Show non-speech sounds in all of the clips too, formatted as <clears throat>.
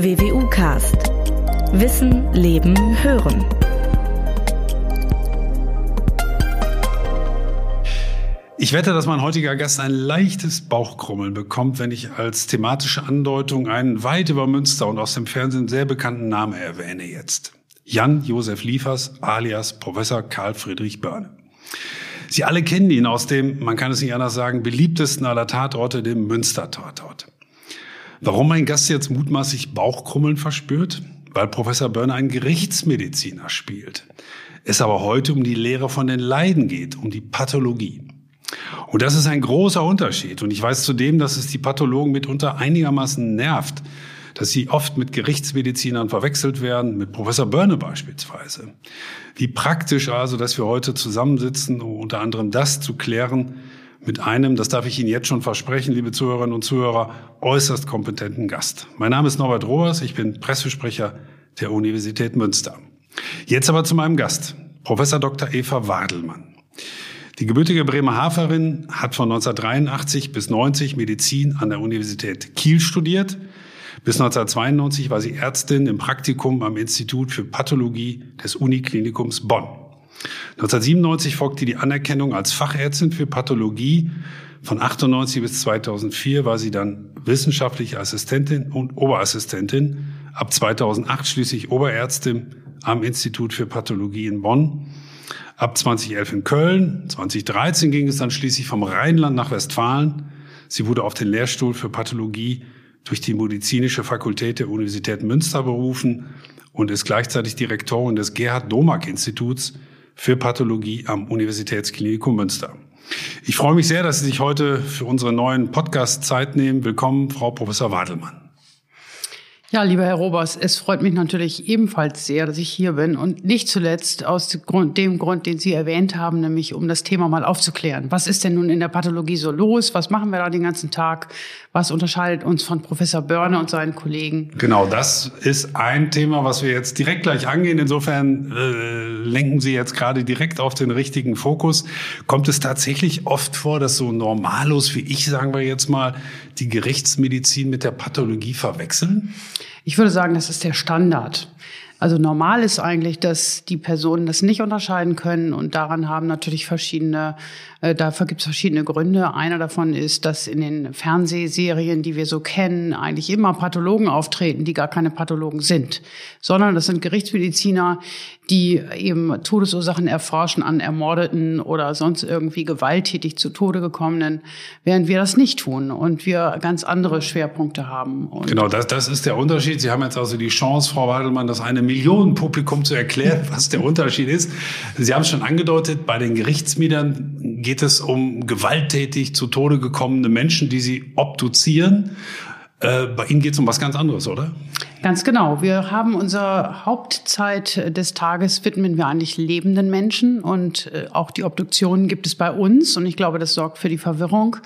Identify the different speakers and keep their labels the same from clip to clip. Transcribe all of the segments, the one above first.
Speaker 1: WWU Cast. Wissen, Leben, Hören.
Speaker 2: Ich wette, dass mein heutiger Gast ein leichtes Bauchkrummeln bekommt, wenn ich als thematische Andeutung einen weit über Münster und aus dem Fernsehen sehr bekannten Namen erwähne jetzt. Jan-Josef Liefers alias Professor Karl Friedrich Börne. Sie alle kennen ihn aus dem, man kann es nicht anders sagen, beliebtesten aller Tatorte, dem Münster-Tatort. Warum mein Gast jetzt mutmaßlich Bauchkrummeln verspürt? Weil Professor Börne einen Gerichtsmediziner spielt. Es aber heute um die Lehre von den Leiden geht, um die Pathologie. Und das ist ein großer Unterschied. Und ich weiß zudem, dass es die Pathologen mitunter einigermaßen nervt, dass sie oft mit Gerichtsmedizinern verwechselt werden, mit Professor Börne beispielsweise. Wie praktisch also, dass wir heute zusammensitzen, um unter anderem das zu klären, mit einem, das darf ich Ihnen jetzt schon versprechen, liebe Zuhörerinnen und Zuhörer, äußerst kompetenten Gast. Mein Name ist Norbert Rohrs, ich bin Pressesprecher der Universität Münster. Jetzt aber zu meinem Gast, Professor Dr. Eva Wadelmann. Die gebürtige Bremerhaverin hat von 1983 bis 90 Medizin an der Universität Kiel studiert bis 1992 war sie Ärztin im Praktikum am Institut für Pathologie des Uniklinikums Bonn. 1997 folgte die Anerkennung als Fachärztin für Pathologie. Von 98 bis 2004 war sie dann wissenschaftliche Assistentin und Oberassistentin. Ab 2008 schließlich Oberärztin am Institut für Pathologie in Bonn. Ab 2011 in Köln. 2013 ging es dann schließlich vom Rheinland nach Westfalen. Sie wurde auf den Lehrstuhl für Pathologie durch die medizinische Fakultät der Universität Münster berufen und ist gleichzeitig Direktorin des Gerhard Domack Instituts für Pathologie am Universitätsklinikum Münster. Ich freue mich sehr, dass Sie sich heute für unseren neuen Podcast Zeit nehmen. Willkommen, Frau Professor Wadelmann.
Speaker 3: Ja, lieber Herr Robers, es freut mich natürlich ebenfalls sehr, dass ich hier bin und nicht zuletzt aus dem Grund, den Sie erwähnt haben, nämlich um das Thema mal aufzuklären. Was ist denn nun in der Pathologie so los? Was machen wir da den ganzen Tag? Was unterscheidet uns von Professor Börne und seinen Kollegen?
Speaker 2: Genau, das ist ein Thema, was wir jetzt direkt gleich angehen. Insofern äh, lenken Sie jetzt gerade direkt auf den richtigen Fokus. Kommt es tatsächlich oft vor, dass so Normalos wie ich, sagen wir jetzt mal, die Gerichtsmedizin mit der Pathologie verwechseln?
Speaker 3: Ich würde sagen, das ist der Standard. Also normal ist eigentlich, dass die Personen das nicht unterscheiden können und daran haben natürlich verschiedene dafür gibt es verschiedene Gründe. Einer davon ist, dass in den Fernsehserien, die wir so kennen, eigentlich immer Pathologen auftreten, die gar keine Pathologen sind, sondern das sind Gerichtsmediziner, die eben Todesursachen erforschen an Ermordeten oder sonst irgendwie gewalttätig zu Tode gekommenen, während wir das nicht tun und wir ganz andere Schwerpunkte haben.
Speaker 2: Und genau, das, das ist der Unterschied. Sie haben jetzt also die Chance, Frau Wadelmann, das eine Million Publikum zu erklären, <laughs> was der Unterschied ist. Sie haben es schon angedeutet, bei den Gerichtsmedizinern geht es um gewalttätig zu Tode gekommene Menschen, die sie obduzieren. Äh, bei Ihnen geht es um was ganz anderes, oder?
Speaker 3: Ganz genau. Wir haben unsere Hauptzeit des Tages widmen wir eigentlich lebenden Menschen und äh, auch die Obduktionen gibt es bei uns und ich glaube, das sorgt für die Verwirrung.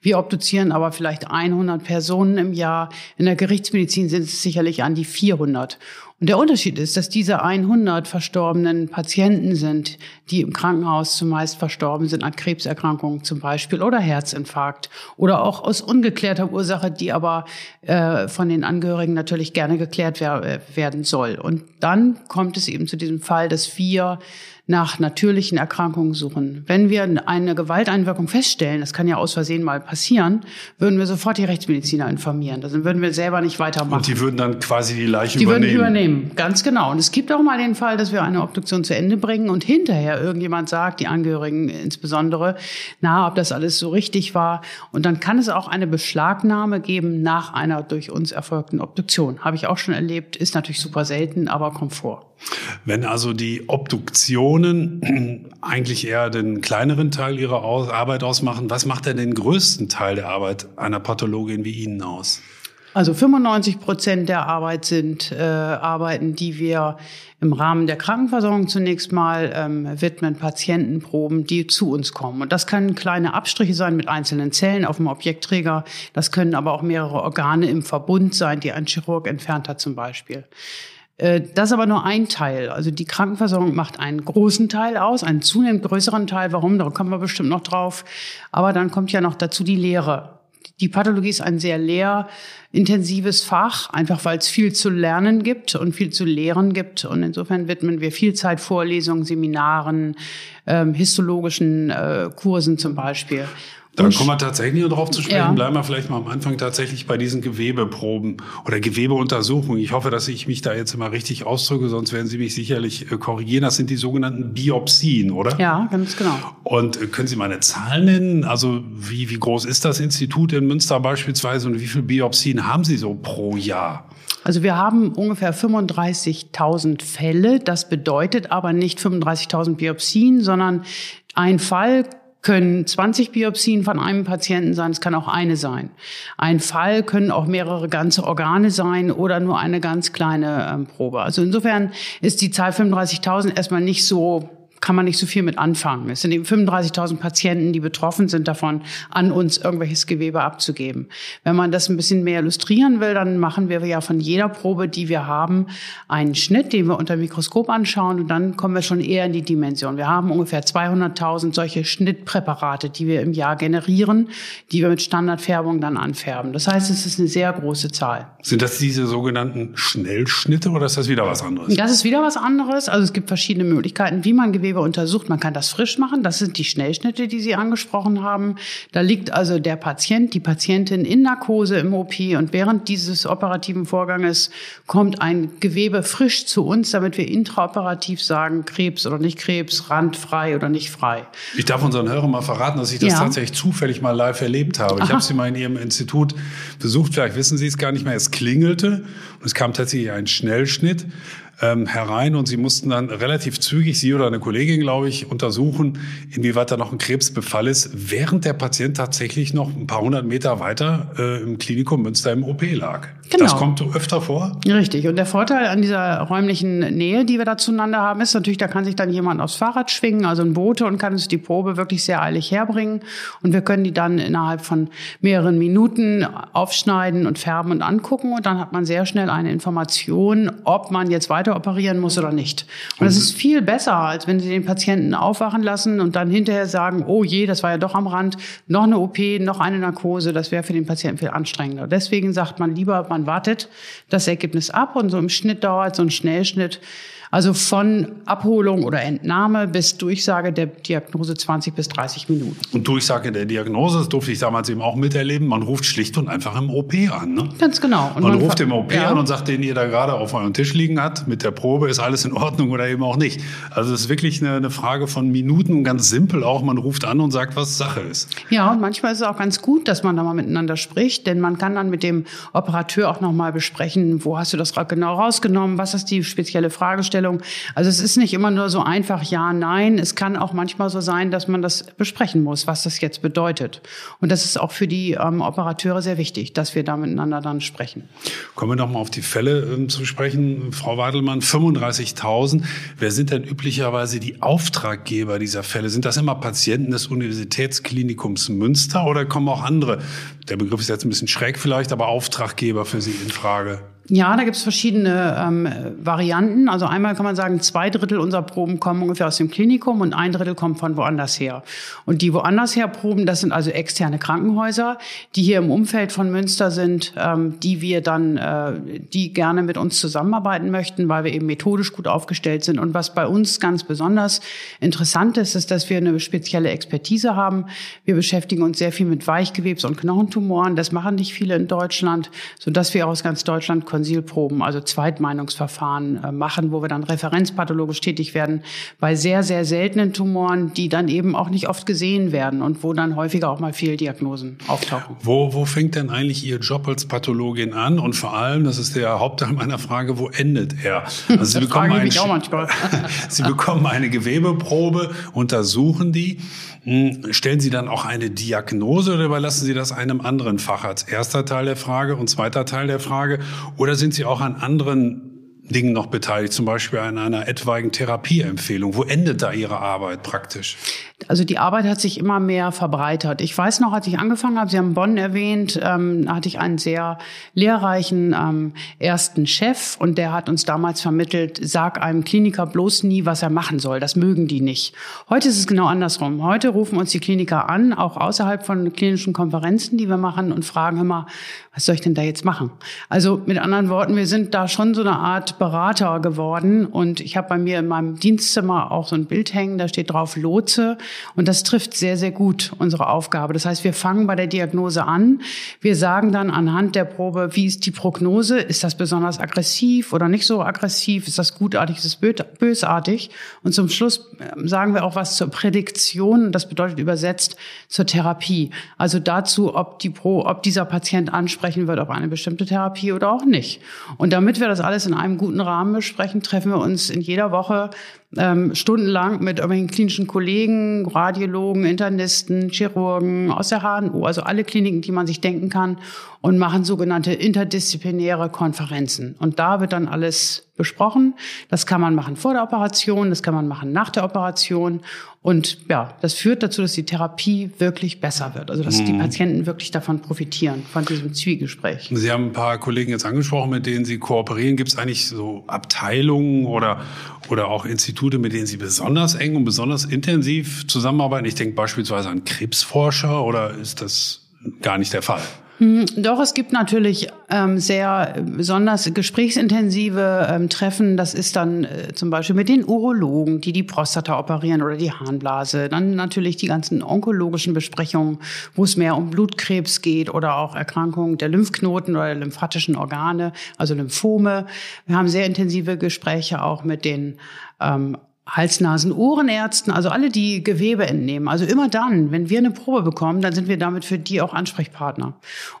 Speaker 3: Wir obduzieren aber vielleicht 100 Personen im Jahr. In der Gerichtsmedizin sind es sicherlich an die 400. Und der Unterschied ist, dass diese 100 verstorbenen Patienten sind, die im Krankenhaus zumeist verstorben sind an Krebserkrankungen zum Beispiel oder Herzinfarkt oder auch aus ungeklärter Ursache, die aber äh, von den Angehörigen natürlich gerne geklärt wer werden soll. Und dann kommt es eben zu diesem Fall, dass wir nach natürlichen Erkrankungen suchen. Wenn wir eine Gewalteinwirkung feststellen, das kann ja aus Versehen mal passieren, würden wir sofort die Rechtsmediziner informieren. Dann würden wir selber nicht weitermachen.
Speaker 2: Und die würden dann quasi die Leiche
Speaker 3: die
Speaker 2: übernehmen.
Speaker 3: Die würden übernehmen, ganz genau. Und es gibt auch mal den Fall, dass wir eine Obduktion zu Ende bringen und hinterher irgendjemand sagt, die Angehörigen insbesondere, na, ob das alles so richtig war. Und dann kann es auch eine Beschlagnahme geben nach einer durch uns erfolgten Obduktion. Habe ich auch schon erlebt, ist natürlich super selten, aber kommt vor.
Speaker 2: Wenn also die Obduktionen <clears throat> eigentlich eher den kleineren Teil ihrer Arbeit ausmachen, was macht denn den größten Teil der Arbeit einer Pathologin wie Ihnen aus?
Speaker 3: Also 95 Prozent der Arbeit sind äh, Arbeiten, die wir im Rahmen der Krankenversorgung zunächst mal ähm, widmen, Patientenproben, die zu uns kommen. Und das können kleine Abstriche sein mit einzelnen Zellen auf dem Objektträger. Das können aber auch mehrere Organe im Verbund sein, die ein Chirurg entfernt hat zum Beispiel. Äh, das ist aber nur ein Teil. Also die Krankenversorgung macht einen großen Teil aus, einen zunehmend größeren Teil. Warum? Da kommen wir bestimmt noch drauf. Aber dann kommt ja noch dazu die Lehre. Die Pathologie ist ein sehr lehrintensives Fach, einfach weil es viel zu lernen gibt und viel zu lehren gibt. Und insofern widmen wir viel Zeit Vorlesungen, Seminaren, ähm, histologischen äh, Kursen zum Beispiel.
Speaker 2: Da kommen wir tatsächlich noch drauf zu sprechen. Ja. Bleiben wir vielleicht mal am Anfang tatsächlich bei diesen Gewebeproben oder Gewebeuntersuchungen. Ich hoffe, dass ich mich da jetzt immer richtig ausdrücke, sonst werden Sie mich sicherlich äh, korrigieren. Das sind die sogenannten Biopsien, oder?
Speaker 3: Ja, ganz genau.
Speaker 2: Und äh, können Sie mal eine Zahl nennen? Also wie, wie groß ist das Institut in Münster beispielsweise und wie viele Biopsien haben Sie so pro Jahr?
Speaker 3: Also wir haben ungefähr 35.000 Fälle. Das bedeutet aber nicht 35.000 Biopsien, sondern ein Fall können 20 Biopsien von einem Patienten sein, es kann auch eine sein. Ein Fall können auch mehrere ganze Organe sein oder nur eine ganz kleine ähm, Probe. Also insofern ist die Zahl 35.000 erstmal nicht so kann man nicht so viel mit anfangen. Es sind eben 35.000 Patienten, die betroffen sind davon, an uns irgendwelches Gewebe abzugeben. Wenn man das ein bisschen mehr illustrieren will, dann machen wir ja von jeder Probe, die wir haben, einen Schnitt, den wir unter Mikroskop anschauen und dann kommen wir schon eher in die Dimension. Wir haben ungefähr 200.000 solche Schnittpräparate, die wir im Jahr generieren, die wir mit Standardfärbung dann anfärben. Das heißt, es ist eine sehr große Zahl.
Speaker 2: Sind das diese sogenannten Schnellschnitte oder ist das wieder was anderes?
Speaker 3: Das ist wieder was anderes. Also es gibt verschiedene Möglichkeiten, wie man Gewebe Gewebe untersucht. Man kann das frisch machen. Das sind die Schnellschnitte, die Sie angesprochen haben. Da liegt also der Patient, die Patientin in Narkose im OP und während dieses operativen Vorganges kommt ein Gewebe frisch zu uns, damit wir intraoperativ sagen, Krebs oder nicht Krebs, randfrei oder nicht frei.
Speaker 2: Ich darf unseren Hörern mal verraten, dass ich das ja. tatsächlich zufällig mal live erlebt habe. Ich Aha. habe sie mal in Ihrem Institut besucht. Vielleicht wissen Sie es gar nicht mehr. Es klingelte und es kam tatsächlich ein Schnellschnitt ähm, herein und sie mussten dann relativ zügig, sie oder eine Kollegin, glaube ich, untersuchen, inwieweit da noch ein Krebsbefall ist, während der Patient tatsächlich noch ein paar hundert Meter weiter äh, im Klinikum Münster im OP lag. Genau. Das kommt öfter vor.
Speaker 3: Richtig. Und der Vorteil an dieser räumlichen Nähe, die wir da zueinander haben, ist natürlich, da kann sich dann jemand aufs Fahrrad schwingen, also ein Bote, und kann uns die Probe wirklich sehr eilig herbringen. Und wir können die dann innerhalb von mehreren Minuten aufschneiden und färben und angucken. Und dann hat man sehr schnell eine Information, ob man jetzt weiter operieren muss oder nicht. Und das ist viel besser, als wenn Sie den Patienten aufwachen lassen und dann hinterher sagen, oh je, das war ja doch am Rand, noch eine OP, noch eine Narkose. Das wäre für den Patienten viel anstrengender. Deswegen sagt man lieber, man wartet. Das Ergebnis ab und so im Schnitt dauert so ein Schnellschnitt also von Abholung oder Entnahme bis Durchsage der Diagnose 20 bis 30 Minuten.
Speaker 2: Und Durchsage der Diagnose, das durfte ich damals eben auch miterleben, man ruft schlicht und einfach im OP an. Ne?
Speaker 3: Ganz genau.
Speaker 2: Man, man ruft im OP ja. an und sagt, den ihr da gerade auf eurem Tisch liegen hat, mit der Probe ist alles in Ordnung oder eben auch nicht. Also es ist wirklich eine, eine Frage von Minuten und ganz simpel auch, man ruft an und sagt, was Sache ist.
Speaker 3: Ja, und manchmal ist es auch ganz gut, dass man da mal miteinander spricht, denn man kann dann mit dem Operateur auch nochmal besprechen, wo hast du das genau rausgenommen, was ist die spezielle Fragestellung, Fragestellung. Also es ist nicht immer nur so einfach ja, nein. Es kann auch manchmal so sein, dass man das besprechen muss, was das jetzt bedeutet. Und das ist auch für die ähm, Operateure sehr wichtig, dass wir da miteinander dann sprechen.
Speaker 2: Kommen wir noch mal auf die Fälle ähm, zu sprechen. Frau Wadelmann, 35.000. Wer sind denn üblicherweise die Auftraggeber dieser Fälle? Sind das immer Patienten des Universitätsklinikums Münster oder kommen auch andere? Der Begriff ist jetzt ein bisschen schräg vielleicht, aber Auftraggeber für Sie in Frage?
Speaker 3: Ja, da gibt es verschiedene ähm, Varianten. Also einmal kann man sagen, zwei Drittel unserer Proben kommen ungefähr aus dem Klinikum und ein Drittel kommt von woanders her. Und die woanders her Proben, das sind also externe Krankenhäuser, die hier im Umfeld von Münster sind, ähm, die wir dann, äh, die gerne mit uns zusammenarbeiten möchten, weil wir eben methodisch gut aufgestellt sind. Und was bei uns ganz besonders interessant ist, ist, dass wir eine spezielle Expertise haben. Wir beschäftigen uns sehr viel mit Weichgewebs- und Knochentumoren. Das machen nicht viele in Deutschland, sodass wir aus ganz Deutschland Konsilproben, also Zweitmeinungsverfahren äh, machen, wo wir dann referenzpathologisch tätig werden bei sehr, sehr seltenen Tumoren, die dann eben auch nicht oft gesehen werden und wo dann häufiger auch mal Fehldiagnosen auftauchen.
Speaker 2: Wo, wo fängt denn eigentlich Ihr Job als Pathologin an? Und vor allem, das ist der Hauptteil meiner Frage, wo endet er? <laughs>
Speaker 3: Also Sie, bekommen, ein, <laughs>
Speaker 2: Sie bekommen eine Gewebeprobe, untersuchen die. Hm, stellen Sie dann auch eine Diagnose oder überlassen Sie das einem anderen Facharzt? Erster Teil der Frage und zweiter Teil der Frage. Oder sind Sie auch an anderen Dingen noch beteiligt, zum Beispiel an einer etwaigen Therapieempfehlung? Wo endet da Ihre Arbeit praktisch?
Speaker 3: Also die Arbeit hat sich immer mehr verbreitert. Ich weiß noch, als ich angefangen habe, Sie haben Bonn erwähnt, ähm, hatte ich einen sehr lehrreichen ähm, ersten Chef und der hat uns damals vermittelt, sag einem Kliniker bloß nie, was er machen soll. Das mögen die nicht. Heute ist es genau andersrum. Heute rufen uns die Kliniker an, auch außerhalb von klinischen Konferenzen, die wir machen und fragen immer, was soll ich denn da jetzt machen? Also mit anderen Worten, wir sind da schon so eine Art Berater geworden und ich habe bei mir in meinem Dienstzimmer auch so ein Bild hängen, da steht drauf Lotse und das trifft sehr, sehr gut unsere Aufgabe. Das heißt, wir fangen bei der Diagnose an, wir sagen dann anhand der Probe, wie ist die Prognose, ist das besonders aggressiv oder nicht so aggressiv, ist das gutartig, ist das bösartig und zum Schluss ähm, sagen wir auch was zur Prädiktion, das bedeutet übersetzt zur Therapie. Also dazu, ob die Pro, ob dieser Patient ansprechen wird auf eine bestimmte Therapie oder auch nicht. Und damit wir das alles in einem guten Rahmen besprechen, treffen wir uns in jeder Woche ähm, stundenlang mit irgendwelchen klinischen Kollegen, Radiologen, Internisten, Chirurgen aus der HNO, also alle Kliniken, die man sich denken kann, und machen sogenannte interdisziplinäre Konferenzen. Und da wird dann alles besprochen. Das kann man machen vor der Operation, das kann man machen nach der Operation. Und ja, das führt dazu, dass die Therapie wirklich besser wird. Also dass mhm. die Patienten wirklich davon profitieren, von diesem Zwiegespräch.
Speaker 2: Sie haben ein paar Kollegen jetzt angesprochen, mit denen Sie kooperieren. Gibt es eigentlich so Abteilungen oder, oder auch Institute, mit denen Sie besonders eng und besonders intensiv zusammenarbeiten? Ich denke beispielsweise an Krebsforscher oder ist das gar nicht der Fall?
Speaker 3: Hm, doch, es gibt natürlich ähm, sehr besonders gesprächsintensive ähm, Treffen. Das ist dann äh, zum Beispiel mit den Urologen, die die Prostata operieren oder die Harnblase. Dann natürlich die ganzen onkologischen Besprechungen, wo es mehr um Blutkrebs geht oder auch Erkrankungen der Lymphknoten oder der lymphatischen Organe, also Lymphome. Wir haben sehr intensive Gespräche auch mit den ähm, Hals-Nasen-Ohrenärzten, also alle, die Gewebe entnehmen. Also immer dann, wenn wir eine Probe bekommen, dann sind wir damit für die auch Ansprechpartner.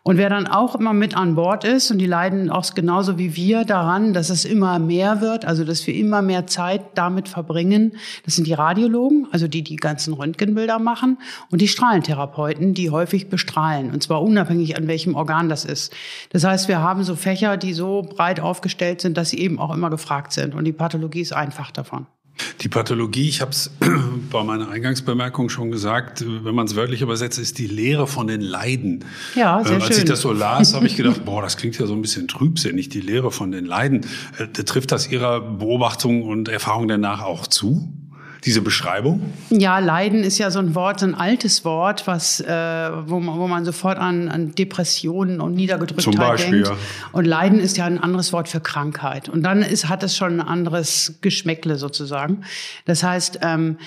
Speaker 3: Und wer dann auch immer mit an Bord ist, und die leiden auch genauso wie wir daran, dass es immer mehr wird, also dass wir immer mehr Zeit damit verbringen, das sind die Radiologen, also die die ganzen Röntgenbilder machen, und die Strahlentherapeuten, die häufig bestrahlen, und zwar unabhängig an welchem Organ das ist. Das heißt, wir haben so Fächer, die so breit aufgestellt sind, dass sie eben auch immer gefragt sind. Und die Pathologie ist einfach davon.
Speaker 2: Die Pathologie, ich habe es <clears throat> bei meiner Eingangsbemerkung schon gesagt, wenn man es wörtlich übersetzt, ist die Lehre von den Leiden.
Speaker 3: Ja, sehr
Speaker 2: äh, als
Speaker 3: schön.
Speaker 2: ich das so las, habe ich gedacht, <laughs> boah, das klingt ja so ein bisschen trübsinnig, die Lehre von den Leiden. Äh, trifft das Ihrer Beobachtung und Erfahrung danach auch zu? Diese Beschreibung?
Speaker 3: Ja, Leiden ist ja so ein Wort, so ein altes Wort, was, äh, wo, man, wo man sofort an, an Depressionen und Niedergedrücktheit Zum Beispiel, denkt. Ja. Und Leiden ist ja ein anderes Wort für Krankheit. Und dann ist, hat es schon ein anderes Geschmäckle sozusagen. Das heißt, ähm,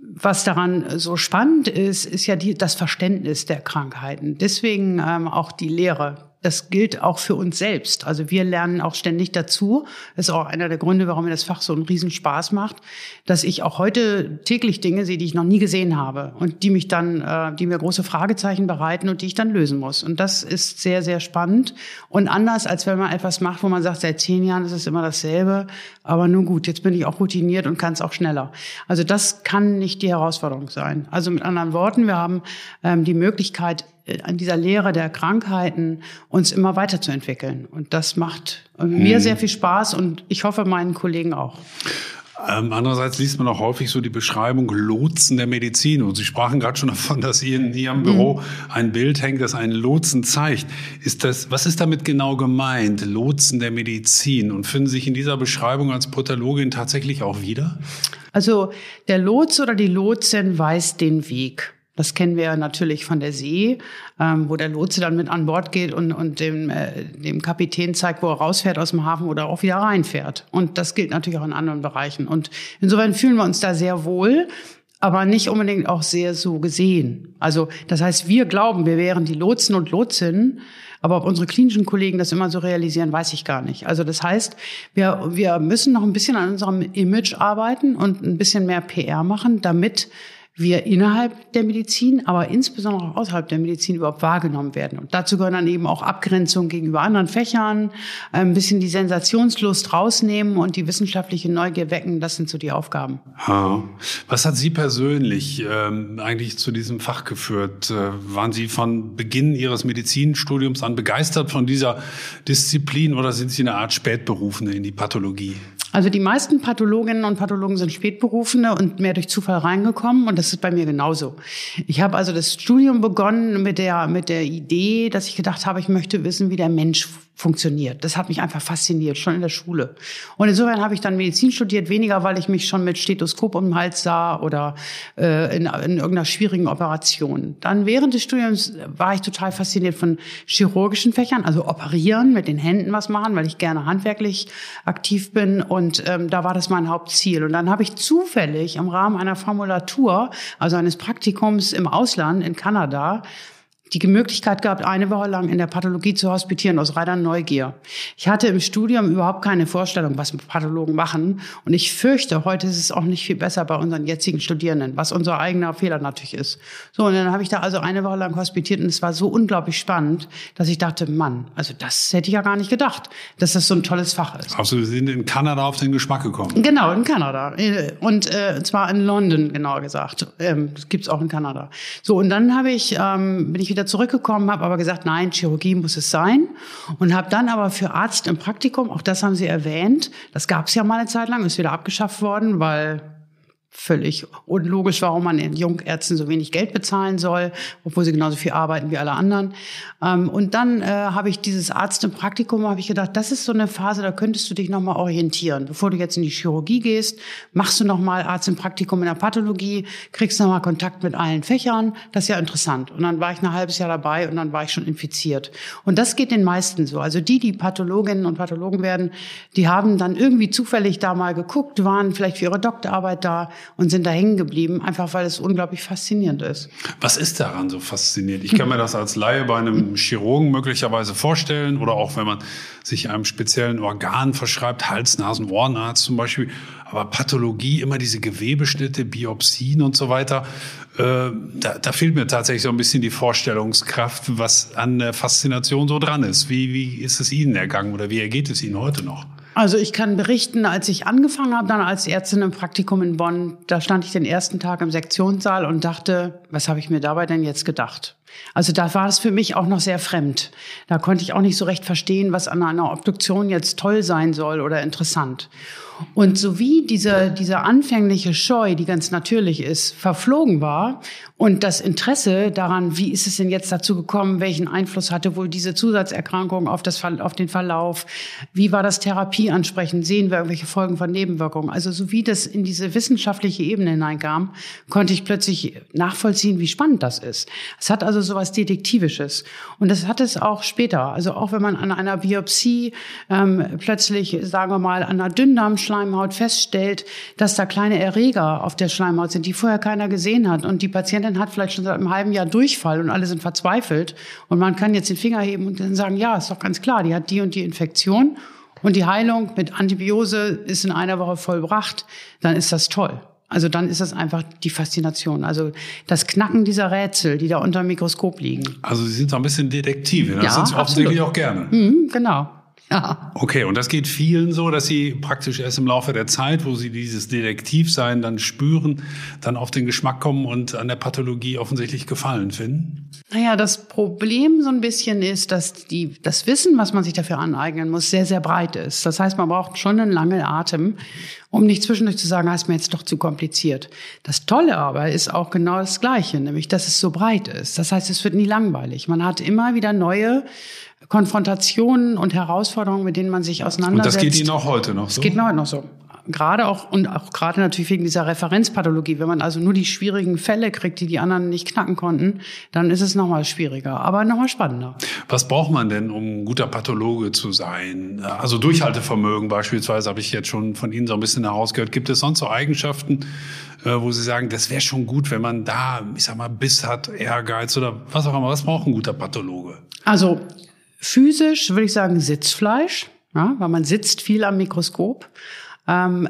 Speaker 3: was daran so spannend ist, ist ja die, das Verständnis der Krankheiten. Deswegen ähm, auch die Lehre das gilt auch für uns selbst. Also wir lernen auch ständig dazu. Das ist auch einer der Gründe, warum mir das Fach so einen Riesenspaß macht, dass ich auch heute täglich Dinge sehe, die ich noch nie gesehen habe und die mich dann, äh, die mir große Fragezeichen bereiten und die ich dann lösen muss. Und das ist sehr, sehr spannend und anders, als wenn man etwas macht, wo man sagt, seit zehn Jahren ist es immer dasselbe. Aber nun gut, jetzt bin ich auch routiniert und kann es auch schneller. Also das kann nicht die Herausforderung sein. Also mit anderen Worten, wir haben ähm, die Möglichkeit, an dieser Lehre der Krankheiten uns immer weiterzuentwickeln. Und das macht mir hm. sehr viel Spaß und ich hoffe meinen Kollegen auch.
Speaker 2: Ähm, andererseits liest man auch häufig so die Beschreibung Lotsen der Medizin. Und Sie sprachen gerade schon davon, dass hier in Ihrem Büro mhm. ein Bild hängt, das einen Lotsen zeigt. Ist das, was ist damit genau gemeint? Lotsen der Medizin. Und finden Sie sich in dieser Beschreibung als Protologin tatsächlich auch wieder?
Speaker 3: Also der Lots oder die Lotsen weiß den Weg. Das kennen wir natürlich von der See, ähm, wo der Lotse dann mit an Bord geht und, und dem, äh, dem Kapitän zeigt, wo er rausfährt aus dem Hafen oder auch wieder reinfährt. Und das gilt natürlich auch in anderen Bereichen. Und insofern fühlen wir uns da sehr wohl, aber nicht unbedingt auch sehr so gesehen. Also das heißt, wir glauben, wir wären die Lotsen und Lotsinnen, aber ob unsere klinischen Kollegen das immer so realisieren, weiß ich gar nicht. Also das heißt, wir, wir müssen noch ein bisschen an unserem Image arbeiten und ein bisschen mehr PR machen, damit wir innerhalb der Medizin, aber insbesondere auch außerhalb der Medizin überhaupt wahrgenommen werden. Und dazu gehören dann eben auch Abgrenzung gegenüber anderen Fächern, ein bisschen die Sensationslust rausnehmen und die wissenschaftliche Neugier wecken. Das sind so die Aufgaben.
Speaker 2: Was hat Sie persönlich ähm, eigentlich zu diesem Fach geführt? Äh, waren Sie von Beginn Ihres Medizinstudiums an begeistert von dieser Disziplin oder sind Sie eine Art Spätberufene in die Pathologie?
Speaker 3: Also die meisten Pathologinnen und Pathologen sind Spätberufene und mehr durch Zufall reingekommen und das ist bei mir genauso. Ich habe also das Studium begonnen mit der mit der Idee, dass ich gedacht habe, ich möchte wissen, wie der Mensch funktioniert. Das hat mich einfach fasziniert, schon in der Schule. Und insofern habe ich dann Medizin studiert, weniger, weil ich mich schon mit Stethoskop um den Hals sah oder äh, in, in irgendeiner schwierigen Operation. Dann während des Studiums war ich total fasziniert von chirurgischen Fächern, also operieren, mit den Händen was machen, weil ich gerne handwerklich aktiv bin. Und ähm, da war das mein Hauptziel. Und dann habe ich zufällig im Rahmen einer Formulatur, also eines Praktikums im Ausland in Kanada, die Möglichkeit gehabt, eine Woche lang in der Pathologie zu hospitieren aus reiner Neugier. Ich hatte im Studium überhaupt keine Vorstellung, was Pathologen machen. Und ich fürchte, heute ist es auch nicht viel besser bei unseren jetzigen Studierenden, was unser eigener Fehler natürlich ist. So, und dann habe ich da also eine Woche lang hospitiert und es war so unglaublich spannend, dass ich dachte, Mann, also das hätte ich ja gar nicht gedacht, dass das so ein tolles Fach ist.
Speaker 2: Also Sie sind in Kanada auf den Geschmack gekommen?
Speaker 3: Genau, in Kanada. Und äh, zwar in London, genauer gesagt. Ähm, das gibt's auch in Kanada. So, und dann habe ich, ähm, bin ich wieder wieder zurückgekommen, habe aber gesagt, nein, Chirurgie muss es sein. Und habe dann aber für Arzt im Praktikum, auch das haben Sie erwähnt, das gab es ja mal eine Zeit lang, ist wieder abgeschafft worden, weil völlig unlogisch, warum man den Jungärzten so wenig Geld bezahlen soll, obwohl sie genauso viel arbeiten wie alle anderen. Ähm, und dann äh, habe ich dieses Arzt im Praktikum, habe ich gedacht, das ist so eine Phase, da könntest du dich nochmal orientieren. Bevor du jetzt in die Chirurgie gehst, machst du nochmal Arzt im Praktikum in der Pathologie, kriegst nochmal Kontakt mit allen Fächern. Das ist ja interessant. Und dann war ich ein halbes Jahr dabei und dann war ich schon infiziert. Und das geht den meisten so. Also die, die Pathologinnen und Pathologen werden, die haben dann irgendwie zufällig da mal geguckt, waren vielleicht für ihre Doktorarbeit da und sind da hängen geblieben, einfach weil es unglaublich faszinierend ist.
Speaker 2: Was ist daran so faszinierend? Ich kann mir das als Laie bei einem <laughs> Chirurgen möglicherweise vorstellen oder auch wenn man sich einem speziellen Organ verschreibt, Hals, Nasen, Ohrenarzt zum Beispiel. Aber Pathologie, immer diese Gewebeschnitte, Biopsien und so weiter, äh, da, da fehlt mir tatsächlich so ein bisschen die Vorstellungskraft, was an der Faszination so dran ist. Wie, wie ist es Ihnen ergangen oder wie ergeht es Ihnen heute noch?
Speaker 3: Also ich kann berichten, als ich angefangen habe, dann als Ärztin im Praktikum in Bonn, da stand ich den ersten Tag im Sektionssaal und dachte, was habe ich mir dabei denn jetzt gedacht? Also da war es für mich auch noch sehr fremd. Da konnte ich auch nicht so recht verstehen, was an einer Obduktion jetzt toll sein soll oder interessant. Und so wie diese, diese anfängliche Scheu, die ganz natürlich ist, verflogen war und das Interesse daran, wie ist es denn jetzt dazu gekommen, welchen Einfluss hatte wohl diese Zusatzerkrankung auf, das, auf den Verlauf, wie war das Therapie ansprechend, sehen wir irgendwelche Folgen von Nebenwirkungen. Also so wie das in diese wissenschaftliche Ebene hineinkam, konnte ich plötzlich nachvollziehen, wie spannend das ist. Es hat also sowas Detektivisches. Und das hat es auch später. Also auch wenn man an einer Biopsie ähm, plötzlich, sagen wir mal, an einer Dünndarmschleimhaut Schleimhaut feststellt, dass da kleine Erreger auf der Schleimhaut sind, die vorher keiner gesehen hat. Und die Patientin hat vielleicht schon seit einem halben Jahr Durchfall und alle sind verzweifelt. Und man kann jetzt den Finger heben und dann sagen, ja, ist doch ganz klar, die hat die und die Infektion. Und die Heilung mit Antibiose ist in einer Woche vollbracht, dann ist das toll. Also dann ist das einfach die Faszination. Also das Knacken dieser Rätsel, die da unter dem Mikroskop liegen.
Speaker 2: Also Sie sind so ein bisschen Detektive. Das ja, sind Sie offensichtlich auch gerne.
Speaker 3: Mhm, genau.
Speaker 2: Ja. Okay, und das geht vielen so, dass sie praktisch erst im Laufe der Zeit, wo sie dieses Detektivsein dann spüren, dann auf den Geschmack kommen und an der Pathologie offensichtlich Gefallen finden?
Speaker 3: Naja, das Problem so ein bisschen ist, dass die, das Wissen, was man sich dafür aneignen muss, sehr, sehr breit ist. Das heißt, man braucht schon einen langen Atem, um nicht zwischendurch zu sagen, ah, ist mir jetzt doch zu kompliziert. Das Tolle aber ist auch genau das Gleiche, nämlich, dass es so breit ist. Das heißt, es wird nie langweilig. Man hat immer wieder neue Konfrontationen und Herausforderungen, mit denen man sich auseinandersetzt.
Speaker 2: Und das geht Ihnen auch heute noch
Speaker 3: so? Das geht mir heute noch so. Gerade auch und auch gerade natürlich wegen dieser Referenzpathologie, wenn man also nur die schwierigen Fälle kriegt, die die anderen nicht knacken konnten, dann ist es nochmal schwieriger, aber nochmal spannender.
Speaker 2: Was braucht man denn, um ein guter Pathologe zu sein? Also Durchhaltevermögen beispielsweise habe ich jetzt schon von Ihnen so ein bisschen herausgehört. Gibt es sonst so Eigenschaften, äh, wo Sie sagen, das wäre schon gut, wenn man da, ich sag mal, Biss hat, Ehrgeiz oder was auch immer. Was braucht ein guter Pathologe?
Speaker 3: Also Physisch würde ich sagen Sitzfleisch, ja, weil man sitzt viel am Mikroskop. Ähm,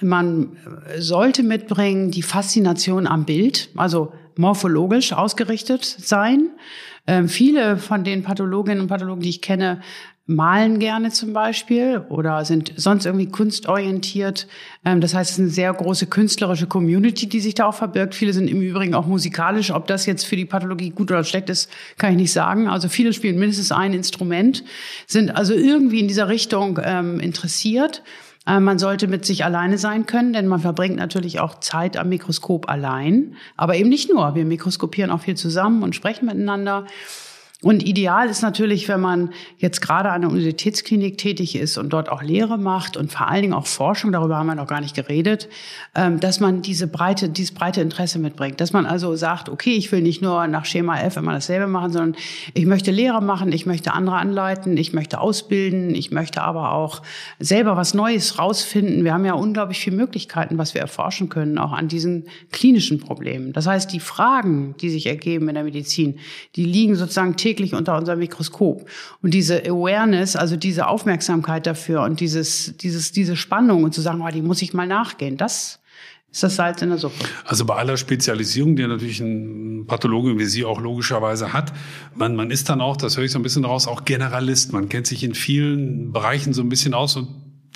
Speaker 3: man sollte mitbringen die Faszination am Bild, also morphologisch ausgerichtet sein. Ähm, viele von den Pathologinnen und Pathologen, die ich kenne, malen gerne zum Beispiel oder sind sonst irgendwie kunstorientiert. Ähm, das heißt, es ist eine sehr große künstlerische Community, die sich da auch verbirgt. Viele sind im Übrigen auch musikalisch. Ob das jetzt für die Pathologie gut oder schlecht ist, kann ich nicht sagen. Also viele spielen mindestens ein Instrument, sind also irgendwie in dieser Richtung ähm, interessiert. Äh, man sollte mit sich alleine sein können, denn man verbringt natürlich auch Zeit am Mikroskop allein. Aber eben nicht nur. Wir mikroskopieren auch viel zusammen und sprechen miteinander. Und ideal ist natürlich, wenn man jetzt gerade an der Universitätsklinik tätig ist und dort auch Lehre macht und vor allen Dingen auch Forschung, darüber haben wir noch gar nicht geredet, ähm, dass man diese breite, dieses breite Interesse mitbringt. Dass man also sagt, okay, ich will nicht nur nach Schema F immer dasselbe machen, sondern ich möchte Lehre machen, ich möchte andere anleiten, ich möchte ausbilden, ich möchte aber auch selber was Neues rausfinden. Wir haben ja unglaublich viele Möglichkeiten, was wir erforschen können, auch an diesen klinischen Problemen. Das heißt, die Fragen, die sich ergeben in der Medizin, die liegen sozusagen täglich unter unserem Mikroskop. Und diese Awareness, also diese Aufmerksamkeit dafür und dieses, dieses, diese Spannung und zu sagen, oh, die muss ich mal nachgehen, das ist das Salz in der Suppe.
Speaker 2: Also bei aller Spezialisierung, die natürlich ein Pathologe wie Sie auch logischerweise hat, man, man ist dann auch, das höre ich so ein bisschen raus, auch Generalist. Man kennt sich in vielen Bereichen so ein bisschen aus und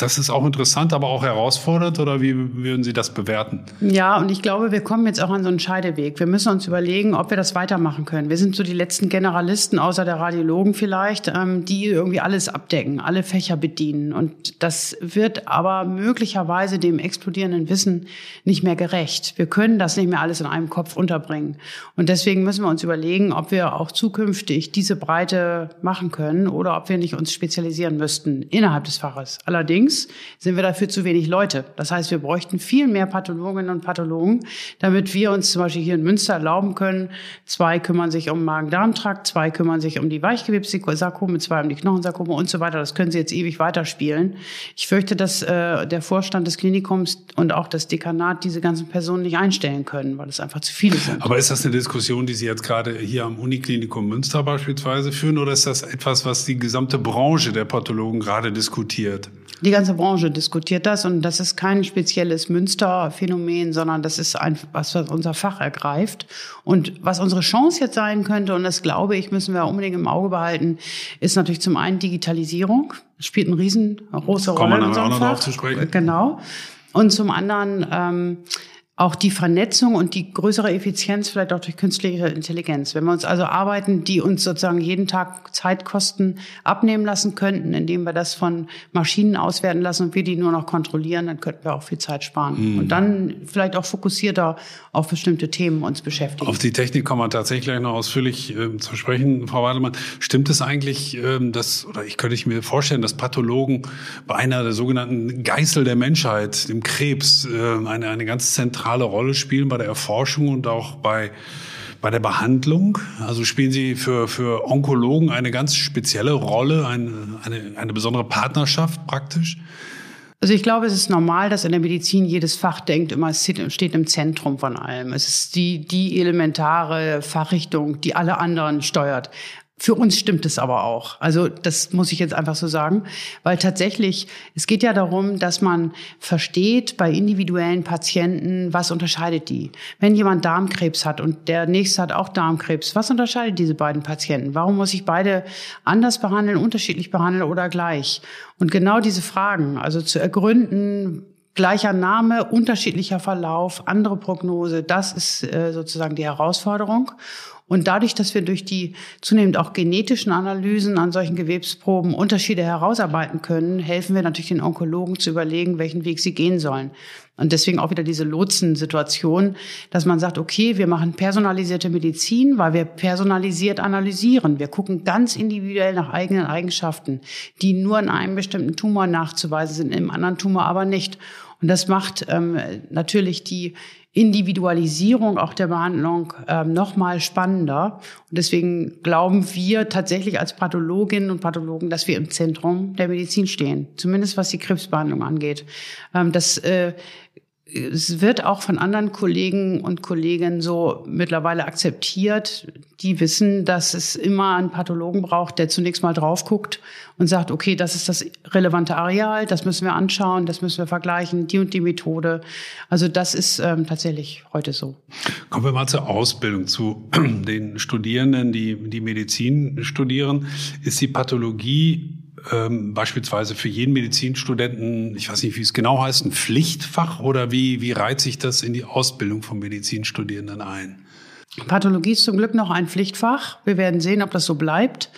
Speaker 2: das ist auch interessant, aber auch herausfordernd oder wie würden Sie das bewerten?
Speaker 3: Ja, und ich glaube, wir kommen jetzt auch an so einen Scheideweg. Wir müssen uns überlegen, ob wir das weitermachen können. Wir sind so die letzten Generalisten, außer der Radiologen vielleicht, ähm, die irgendwie alles abdecken, alle Fächer bedienen. Und das wird aber möglicherweise dem explodierenden Wissen nicht mehr gerecht. Wir können das nicht mehr alles in einem Kopf unterbringen. Und deswegen müssen wir uns überlegen, ob wir auch zukünftig diese Breite machen können oder ob wir nicht uns spezialisieren müssten innerhalb des Faches. Allerdings Allerdings sind wir dafür zu wenig Leute. Das heißt, wir bräuchten viel mehr Pathologinnen und Pathologen, damit wir uns zum Beispiel hier in Münster erlauben können, zwei kümmern sich um Magen-Darm-Trakt, zwei kümmern sich um die Weichgewebssarkome, zwei um die Knochensarkome und so weiter. Das können Sie jetzt ewig weiterspielen. Ich fürchte, dass äh, der Vorstand des Klinikums und auch das Dekanat diese ganzen Personen nicht einstellen können, weil es einfach zu viele sind.
Speaker 2: Aber ist das eine Diskussion, die Sie jetzt gerade hier am Uniklinikum Münster beispielsweise führen, oder ist das etwas, was die gesamte Branche der Pathologen gerade diskutiert?
Speaker 3: Die ganze Branche diskutiert das und das ist kein spezielles Münster-Phänomen, sondern das ist ein, was unser Fach ergreift. Und was unsere Chance jetzt sein könnte, und das glaube ich, müssen wir unbedingt im Auge behalten, ist natürlich zum einen Digitalisierung. Das spielt eine riesengroße Rolle.
Speaker 2: Kommen wir in auch noch drauf zu sprechen.
Speaker 3: Genau. Und zum anderen ähm, auch die Vernetzung und die größere Effizienz vielleicht auch durch künstliche Intelligenz. Wenn wir uns also Arbeiten, die uns sozusagen jeden Tag Zeitkosten abnehmen lassen könnten, indem wir das von Maschinen auswerten lassen und wir die nur noch kontrollieren, dann könnten wir auch viel Zeit sparen. Mhm. Und dann vielleicht auch fokussierter auf bestimmte Themen uns beschäftigen.
Speaker 2: Auf die Technik kommen wir tatsächlich gleich noch ausführlich äh, zu sprechen, Frau Wademann. Stimmt es eigentlich, äh, dass, oder ich könnte mir vorstellen, dass Pathologen bei einer der sogenannten Geißel der Menschheit, dem Krebs, äh, eine, eine ganz zentrale zentrale Rolle spielen bei der Erforschung und auch bei bei der Behandlung? Also spielen Sie für, für Onkologen eine ganz spezielle Rolle, eine, eine, eine besondere Partnerschaft praktisch?
Speaker 3: Also ich glaube, es ist normal, dass in der Medizin jedes Fach denkt, immer es steht im Zentrum von allem. Es ist die, die elementare Fachrichtung, die alle anderen steuert. Für uns stimmt es aber auch. Also das muss ich jetzt einfach so sagen, weil tatsächlich, es geht ja darum, dass man versteht bei individuellen Patienten, was unterscheidet die. Wenn jemand Darmkrebs hat und der nächste hat auch Darmkrebs, was unterscheidet diese beiden Patienten? Warum muss ich beide anders behandeln, unterschiedlich behandeln oder gleich? Und genau diese Fragen, also zu ergründen, gleicher Name, unterschiedlicher Verlauf, andere Prognose, das ist äh, sozusagen die Herausforderung. Und dadurch, dass wir durch die zunehmend auch genetischen Analysen an solchen Gewebsproben Unterschiede herausarbeiten können, helfen wir natürlich den Onkologen zu überlegen, welchen Weg sie gehen sollen. Und deswegen auch wieder diese Lotsen-Situation, dass man sagt, okay, wir machen personalisierte Medizin, weil wir personalisiert analysieren. Wir gucken ganz individuell nach eigenen Eigenschaften, die nur in einem bestimmten Tumor nachzuweisen sind, im anderen Tumor aber nicht. Und das macht ähm, natürlich die Individualisierung auch der Behandlung ähm, noch mal spannender. Und deswegen glauben wir tatsächlich als Pathologinnen und Pathologen, dass wir im Zentrum der Medizin stehen, zumindest was die Krebsbehandlung angeht. Ähm, das äh, es wird auch von anderen Kollegen und Kolleginnen so mittlerweile akzeptiert. Die wissen, dass es immer einen Pathologen braucht, der zunächst mal drauf guckt und sagt, okay, das ist das relevante Areal, das müssen wir anschauen, das müssen wir vergleichen, die und die Methode. Also das ist ähm, tatsächlich heute so.
Speaker 2: Kommen wir mal zur Ausbildung, zu <clears throat> den Studierenden, die, die Medizin studieren. Ist die Pathologie ähm, beispielsweise für jeden Medizinstudenten, ich weiß nicht, wie es genau heißt, ein Pflichtfach oder wie, wie reiht sich das in die Ausbildung von Medizinstudierenden ein?
Speaker 3: Pathologie ist zum Glück noch ein Pflichtfach. Wir werden sehen, ob das so bleibt.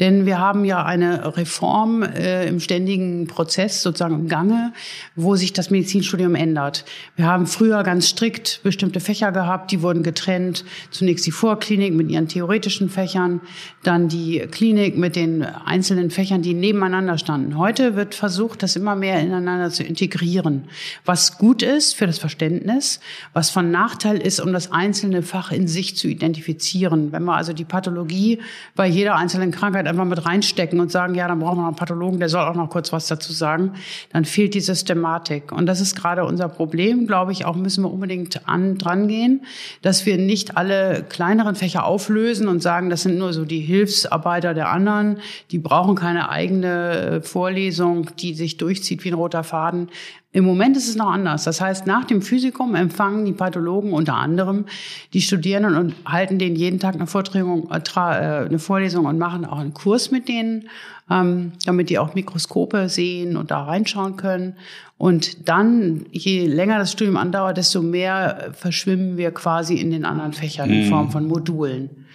Speaker 3: Denn wir haben ja eine Reform äh, im ständigen Prozess, sozusagen im Gange, wo sich das Medizinstudium ändert. Wir haben früher ganz strikt bestimmte Fächer gehabt, die wurden getrennt. Zunächst die Vorklinik mit ihren theoretischen Fächern, dann die Klinik mit den einzelnen Fächern, die nebeneinander standen. Heute wird versucht, das immer mehr ineinander zu integrieren. Was gut ist für das Verständnis, was von Nachteil ist, um das einzelne Fach in sich sich zu identifizieren. Wenn wir also die Pathologie bei jeder einzelnen Krankheit einfach mit reinstecken und sagen, ja, dann brauchen wir noch einen Pathologen, der soll auch noch kurz was dazu sagen, dann fehlt die Systematik. Und das ist gerade unser Problem, glaube ich, auch müssen wir unbedingt an, dran gehen, dass wir nicht alle kleineren Fächer auflösen und sagen, das sind nur so die Hilfsarbeiter der anderen, die brauchen keine eigene äh, Vorlesung, die sich durchzieht wie ein roter Faden. Im Moment ist es noch anders. Das heißt, nach dem Physikum empfangen die Pathologen unter anderem die Studierenden und halten denen jeden Tag eine, äh, äh, eine Vorlesung und machen auch einen Kurs mit denen, ähm, damit die auch Mikroskope sehen und da reinschauen können. Und dann, je länger das Studium andauert, desto mehr verschwimmen wir quasi in den anderen Fächern in mhm. Form von Modulen.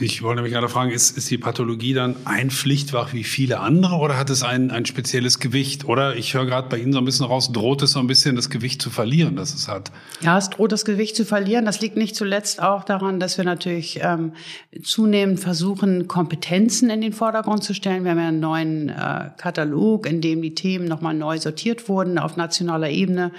Speaker 2: Ich wollte mich gerade fragen, ist, ist die Pathologie dann ein Pflichtfach wie viele andere oder hat es ein, ein spezielles Gewicht? Oder ich höre gerade bei Ihnen so ein bisschen raus, droht es so ein bisschen das Gewicht zu verlieren, das es hat?
Speaker 3: Ja, es droht das Gewicht zu verlieren. Das liegt nicht zuletzt auch daran, dass wir natürlich ähm, zunehmend versuchen, Kompetenzen in den Vordergrund zu stellen. Wir haben ja einen neuen äh, Katalog, in dem die Themen nochmal neu sortiert wurden auf nationaler Ebene.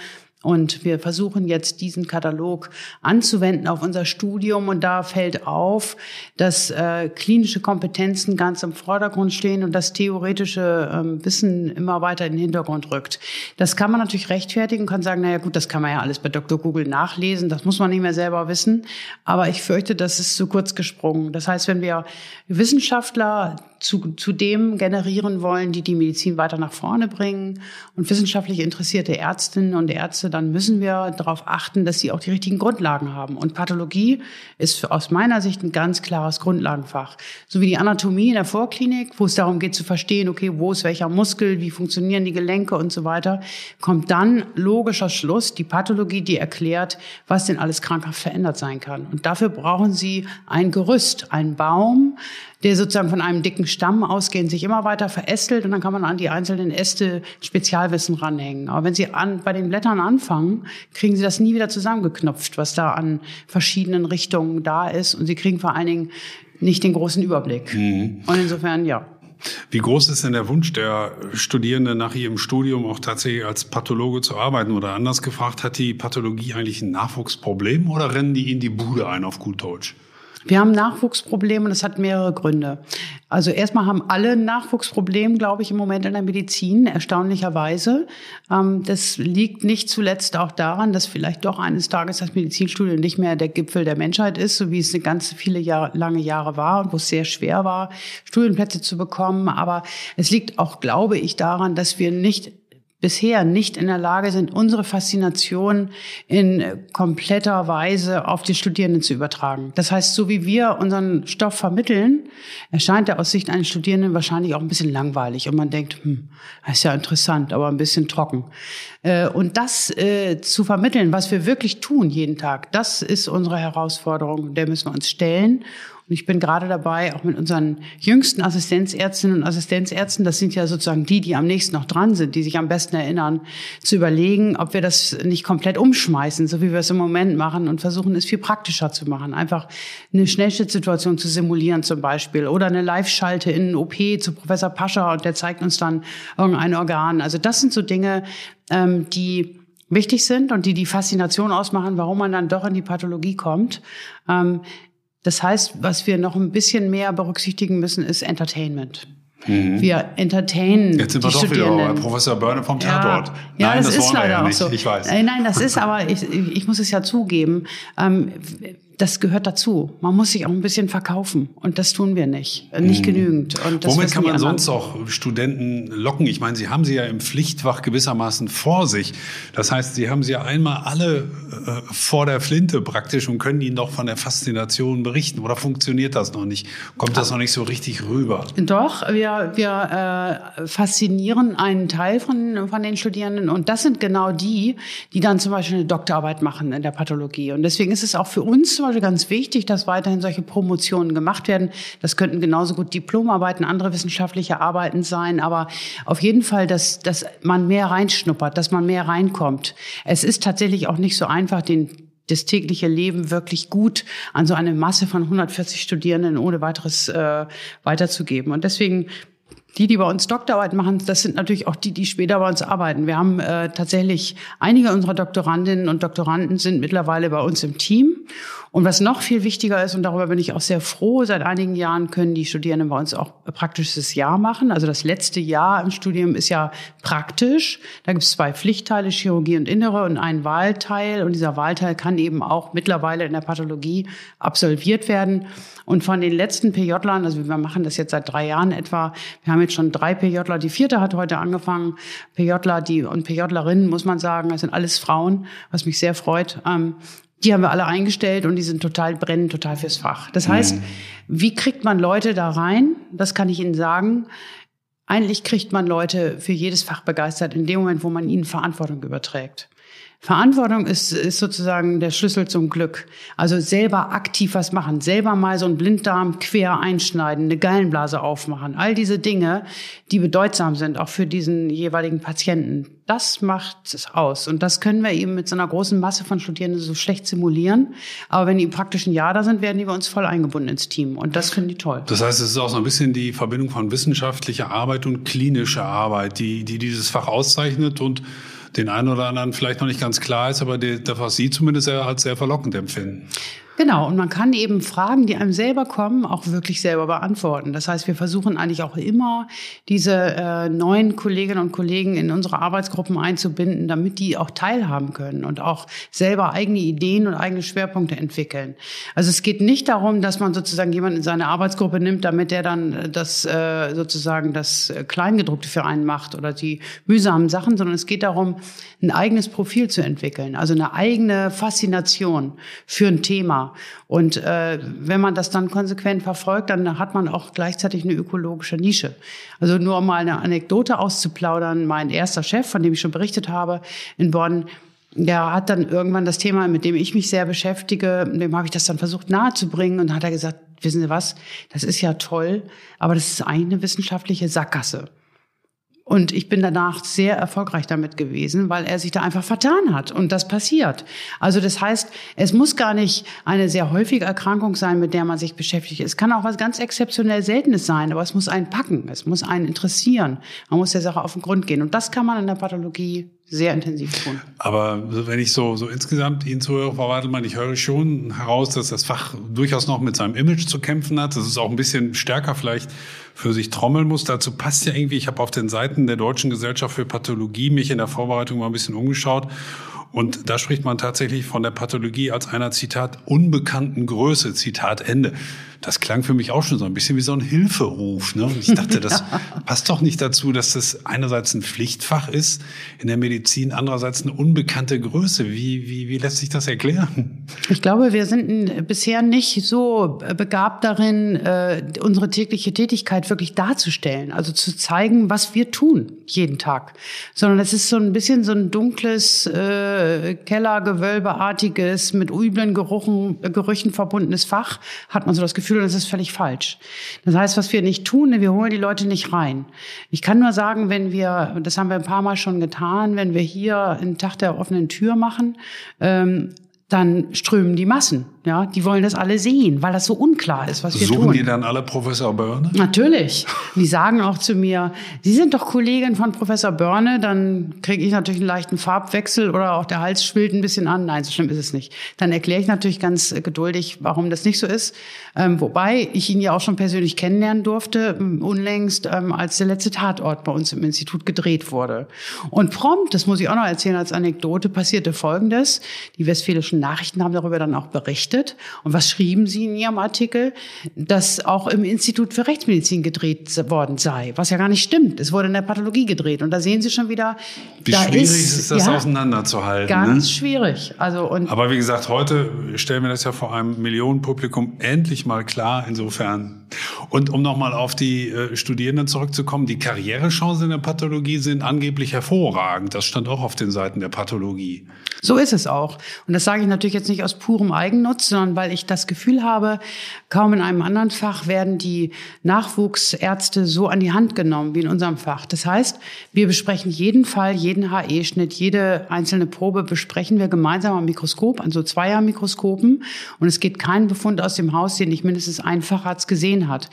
Speaker 3: Und wir versuchen jetzt diesen Katalog anzuwenden auf unser Studium. Und da fällt auf, dass äh, klinische Kompetenzen ganz im Vordergrund stehen und das theoretische ähm, Wissen immer weiter in den Hintergrund rückt. Das kann man natürlich rechtfertigen, kann sagen, naja gut, das kann man ja alles bei Dr. Google nachlesen, das muss man nicht mehr selber wissen. Aber ich fürchte, das ist zu kurz gesprungen. Das heißt, wenn wir Wissenschaftler zu, zu dem generieren wollen, die die Medizin weiter nach vorne bringen und wissenschaftlich interessierte Ärztinnen und Ärzte, dann müssen wir darauf achten, dass sie auch die richtigen Grundlagen haben. Und Pathologie ist aus meiner Sicht ein ganz klares Grundlagenfach. So wie die Anatomie in der Vorklinik, wo es darum geht zu verstehen, okay, wo ist welcher Muskel, wie funktionieren die Gelenke und so weiter, kommt dann logischer Schluss die Pathologie, die erklärt, was denn alles krankhaft verändert sein kann. Und dafür brauchen Sie ein Gerüst, einen Baum, der sozusagen von einem dicken Stamm ausgehend sich immer weiter verästelt und dann kann man an die einzelnen Äste Spezialwissen ranhängen. Aber wenn Sie an, bei den Blättern anfangen, kriegen Sie das nie wieder zusammengeknüpft, was da an verschiedenen Richtungen da ist und Sie kriegen vor allen Dingen nicht den großen Überblick. Mhm. Und insofern, ja.
Speaker 2: Wie groß ist denn der Wunsch der Studierenden nach ihrem Studium auch tatsächlich als Pathologe zu arbeiten? Oder anders gefragt, hat die Pathologie eigentlich ein Nachwuchsproblem oder rennen die in die Bude ein auf gut Deutsch?
Speaker 3: Wir haben Nachwuchsprobleme und das hat mehrere Gründe. Also erstmal haben alle ein Nachwuchsproblem, glaube ich, im Moment in der Medizin, erstaunlicherweise. Ähm, das liegt nicht zuletzt auch daran, dass vielleicht doch eines Tages das Medizinstudium nicht mehr der Gipfel der Menschheit ist, so wie es eine ganz viele Jahre, lange Jahre war und wo es sehr schwer war, Studienplätze zu bekommen. Aber es liegt auch, glaube ich, daran, dass wir nicht bisher nicht in der Lage sind, unsere Faszination in kompletter Weise auf die Studierenden zu übertragen. Das heißt, so wie wir unseren Stoff vermitteln, erscheint er aus Sicht eines Studierenden wahrscheinlich auch ein bisschen langweilig und man denkt, hm, ist ja interessant, aber ein bisschen trocken. Äh, und das äh, zu vermitteln, was wir wirklich tun jeden Tag, das ist unsere Herausforderung, der müssen wir uns stellen. Und ich bin gerade dabei, auch mit unseren jüngsten Assistenzärztinnen und Assistenzärzten, das sind ja sozusagen die, die am nächsten noch dran sind, die sich am besten erinnern, zu überlegen, ob wir das nicht komplett umschmeißen, so wie wir es im Moment machen und versuchen, es viel praktischer zu machen. Einfach eine Schnellschnittsituation zu simulieren zum Beispiel oder eine Live-Schalte in ein OP zu Professor Pascha und der zeigt uns dann irgendein Organ. Also das sind so Dinge, ähm, die wichtig sind und die die Faszination ausmachen, warum man dann doch in die Pathologie kommt. Ähm, das heißt, was wir noch ein bisschen mehr berücksichtigen müssen, ist Entertainment. Mhm. Wir entertainen
Speaker 2: Jetzt sind wir doch wieder bei Professor Börne vom Tatort.
Speaker 3: Ja, nein, das, das ist leider auch so. Ich weiß. Nein, das ist <laughs> aber, ich, ich muss es ja zugeben, ähm, das gehört dazu. Man muss sich auch ein bisschen verkaufen und das tun wir nicht, nicht mhm. genügend. Und
Speaker 2: Womit kann man sonst auch Studenten locken? Ich meine, Sie haben sie ja im Pflichtfach gewissermaßen vor sich. Das heißt, Sie haben sie ja einmal alle äh, vor der Flinte praktisch und können ihnen doch von der Faszination berichten. Oder funktioniert das noch nicht? Kommt das noch nicht so richtig rüber?
Speaker 3: Doch, wir, wir äh, faszinieren einen Teil von, von den Studierenden und das sind genau die, die dann zum Beispiel eine Doktorarbeit machen in der Pathologie. Und deswegen ist es auch für uns zum Austausch ganz wichtig, dass weiterhin solche Promotionen gemacht werden. Das könnten genauso gut Diplomarbeiten, andere wissenschaftliche Arbeiten sein, aber auf jeden Fall, dass, dass man mehr reinschnuppert, dass man mehr reinkommt. Es ist tatsächlich auch nicht so einfach, den das tägliche Leben wirklich gut an so eine Masse von 140 Studierenden ohne weiteres äh, weiterzugeben. Und deswegen die, die bei uns Doktorarbeit machen, das sind natürlich auch die, die später bei uns arbeiten. Wir haben äh, tatsächlich einige unserer Doktorandinnen und Doktoranden sind mittlerweile bei uns im Team. Und was noch viel wichtiger ist, und darüber bin ich auch sehr froh, seit einigen Jahren können die Studierenden bei uns auch praktisches Jahr machen. Also das letzte Jahr im Studium ist ja praktisch. Da gibt es zwei Pflichtteile, Chirurgie und Innere und einen Wahlteil. Und dieser Wahlteil kann eben auch mittlerweile in der Pathologie absolviert werden. Und von den letzten PJlern, also wir machen das jetzt seit drei Jahren etwa, wir haben jetzt schon drei PJler, die vierte hat heute angefangen. PJler die, und PJlerinnen, muss man sagen, das sind alles Frauen, was mich sehr freut. Ähm, die haben wir alle eingestellt und die sind total brennen, total fürs Fach. Das heißt, mhm. wie kriegt man Leute da rein? Das kann ich Ihnen sagen. Eigentlich kriegt man Leute für jedes Fach begeistert in dem Moment, wo man ihnen Verantwortung überträgt. Verantwortung ist, ist sozusagen der Schlüssel zum Glück. Also selber aktiv was machen, selber mal so einen Blinddarm quer einschneiden, eine Gallenblase aufmachen. All diese Dinge, die bedeutsam sind, auch für diesen jeweiligen Patienten. Das macht es aus. Und das können wir eben mit so einer großen Masse von Studierenden so schlecht simulieren. Aber wenn die im praktischen Jahr da sind, werden die bei uns voll eingebunden ins Team. Und das finden die toll.
Speaker 2: Das heißt, es ist auch so ein bisschen die Verbindung von wissenschaftlicher Arbeit und klinischer Arbeit, die, die dieses Fach auszeichnet und den einen oder anderen vielleicht noch nicht ganz klar ist, aber der, der was Sie zumindest als sehr verlockend empfinden.
Speaker 3: Genau, und man kann eben Fragen, die einem selber kommen, auch wirklich selber beantworten. Das heißt, wir versuchen eigentlich auch immer, diese äh, neuen Kolleginnen und Kollegen in unsere Arbeitsgruppen einzubinden, damit die auch teilhaben können und auch selber eigene Ideen und eigene Schwerpunkte entwickeln. Also es geht nicht darum, dass man sozusagen jemanden in seine Arbeitsgruppe nimmt, damit der dann das äh, sozusagen das Kleingedruckte für einen macht oder die mühsamen Sachen, sondern es geht darum, ein eigenes Profil zu entwickeln, also eine eigene Faszination für ein Thema. Und äh, wenn man das dann konsequent verfolgt, dann hat man auch gleichzeitig eine ökologische Nische. Also nur um mal eine Anekdote auszuplaudern, mein erster Chef, von dem ich schon berichtet habe, in Bonn, der hat dann irgendwann das Thema, mit dem ich mich sehr beschäftige, dem habe ich das dann versucht nahezubringen und hat er gesagt, wissen Sie was, das ist ja toll, aber das ist eine wissenschaftliche Sackgasse. Und ich bin danach sehr erfolgreich damit gewesen, weil er sich da einfach vertan hat. Und das passiert. Also das heißt, es muss gar nicht eine sehr häufige Erkrankung sein, mit der man sich beschäftigt. Es kann auch was ganz exzeptionell Seltenes sein, aber es muss einen packen. Es muss einen interessieren. Man muss der Sache auf den Grund gehen. Und das kann man in der Pathologie sehr intensiv tun.
Speaker 2: Aber wenn ich so, so insgesamt Ihnen zuhöre, Frau Wadelmann, ich höre schon heraus, dass das Fach durchaus noch mit seinem Image zu kämpfen hat. Das ist auch ein bisschen stärker vielleicht für sich trommeln muss. Dazu passt ja irgendwie, ich habe auf den Seiten der Deutschen Gesellschaft für Pathologie mich in der Vorbereitung mal ein bisschen umgeschaut. Und da spricht man tatsächlich von der Pathologie als einer, Zitat, unbekannten Größe, Zitat Ende das klang für mich auch schon so ein bisschen wie so ein Hilferuf. Ne? Und ich dachte, das <laughs> passt doch nicht dazu, dass das einerseits ein Pflichtfach ist in der Medizin, andererseits eine unbekannte Größe. Wie, wie, wie lässt sich das erklären?
Speaker 3: Ich glaube, wir sind bisher nicht so begabt darin, äh, unsere tägliche Tätigkeit wirklich darzustellen, also zu zeigen, was wir tun jeden Tag, sondern es ist so ein bisschen so ein dunkles, äh, Kellergewölbeartiges, mit üblen Geruchen, Gerüchen verbundenes Fach, hat man so das Gefühl, Gefühl, das ist völlig falsch. Das heißt, was wir nicht tun, wir holen die Leute nicht rein. Ich kann nur sagen, wenn wir, das haben wir ein paar Mal schon getan, wenn wir hier einen Tag der offenen Tür machen, ähm, dann strömen die Massen. Ja, die wollen das alle sehen, weil das so unklar ist, was wir
Speaker 2: Suchen
Speaker 3: tun.
Speaker 2: Suchen die dann alle Professor Börne?
Speaker 3: Natürlich. Die sagen auch zu mir, Sie sind doch Kollegin von Professor Börne, dann kriege ich natürlich einen leichten Farbwechsel oder auch der Hals schwillt ein bisschen an. Nein, so schlimm ist es nicht. Dann erkläre ich natürlich ganz geduldig, warum das nicht so ist. Ähm, wobei ich ihn ja auch schon persönlich kennenlernen durfte, ähm, unlängst, ähm, als der letzte Tatort bei uns im Institut gedreht wurde. Und prompt, das muss ich auch noch erzählen als Anekdote, passierte Folgendes. Die westfälischen Nachrichten haben darüber dann auch berichtet berichtet. Und was schrieben Sie in Ihrem Artikel? Dass auch im Institut für Rechtsmedizin gedreht worden sei, was ja gar nicht stimmt. Es wurde in der Pathologie gedreht. Und da sehen Sie schon wieder,
Speaker 2: wie da schwierig ist, ist das ja, auseinanderzuhalten.
Speaker 3: Ganz
Speaker 2: ne?
Speaker 3: schwierig. Also und
Speaker 2: Aber wie gesagt, heute stellen wir das ja vor einem Millionenpublikum endlich mal klar. Insofern. Und um nochmal auf die äh, Studierenden zurückzukommen, die Karrierechancen in der Pathologie sind angeblich hervorragend. Das stand auch auf den Seiten der Pathologie.
Speaker 3: So ist es auch. Und das sage ich natürlich jetzt nicht aus purem Eigennutz, sondern weil ich das Gefühl habe, kaum in einem anderen Fach werden die Nachwuchsärzte so an die Hand genommen wie in unserem Fach. Das heißt, wir besprechen jeden Fall, jeden HE-Schnitt, jede einzelne Probe besprechen wir gemeinsam am Mikroskop, an so Zweier-Mikroskopen. Und es geht kein Befund aus dem Haus, den nicht mindestens ein Facharzt gesehen hat.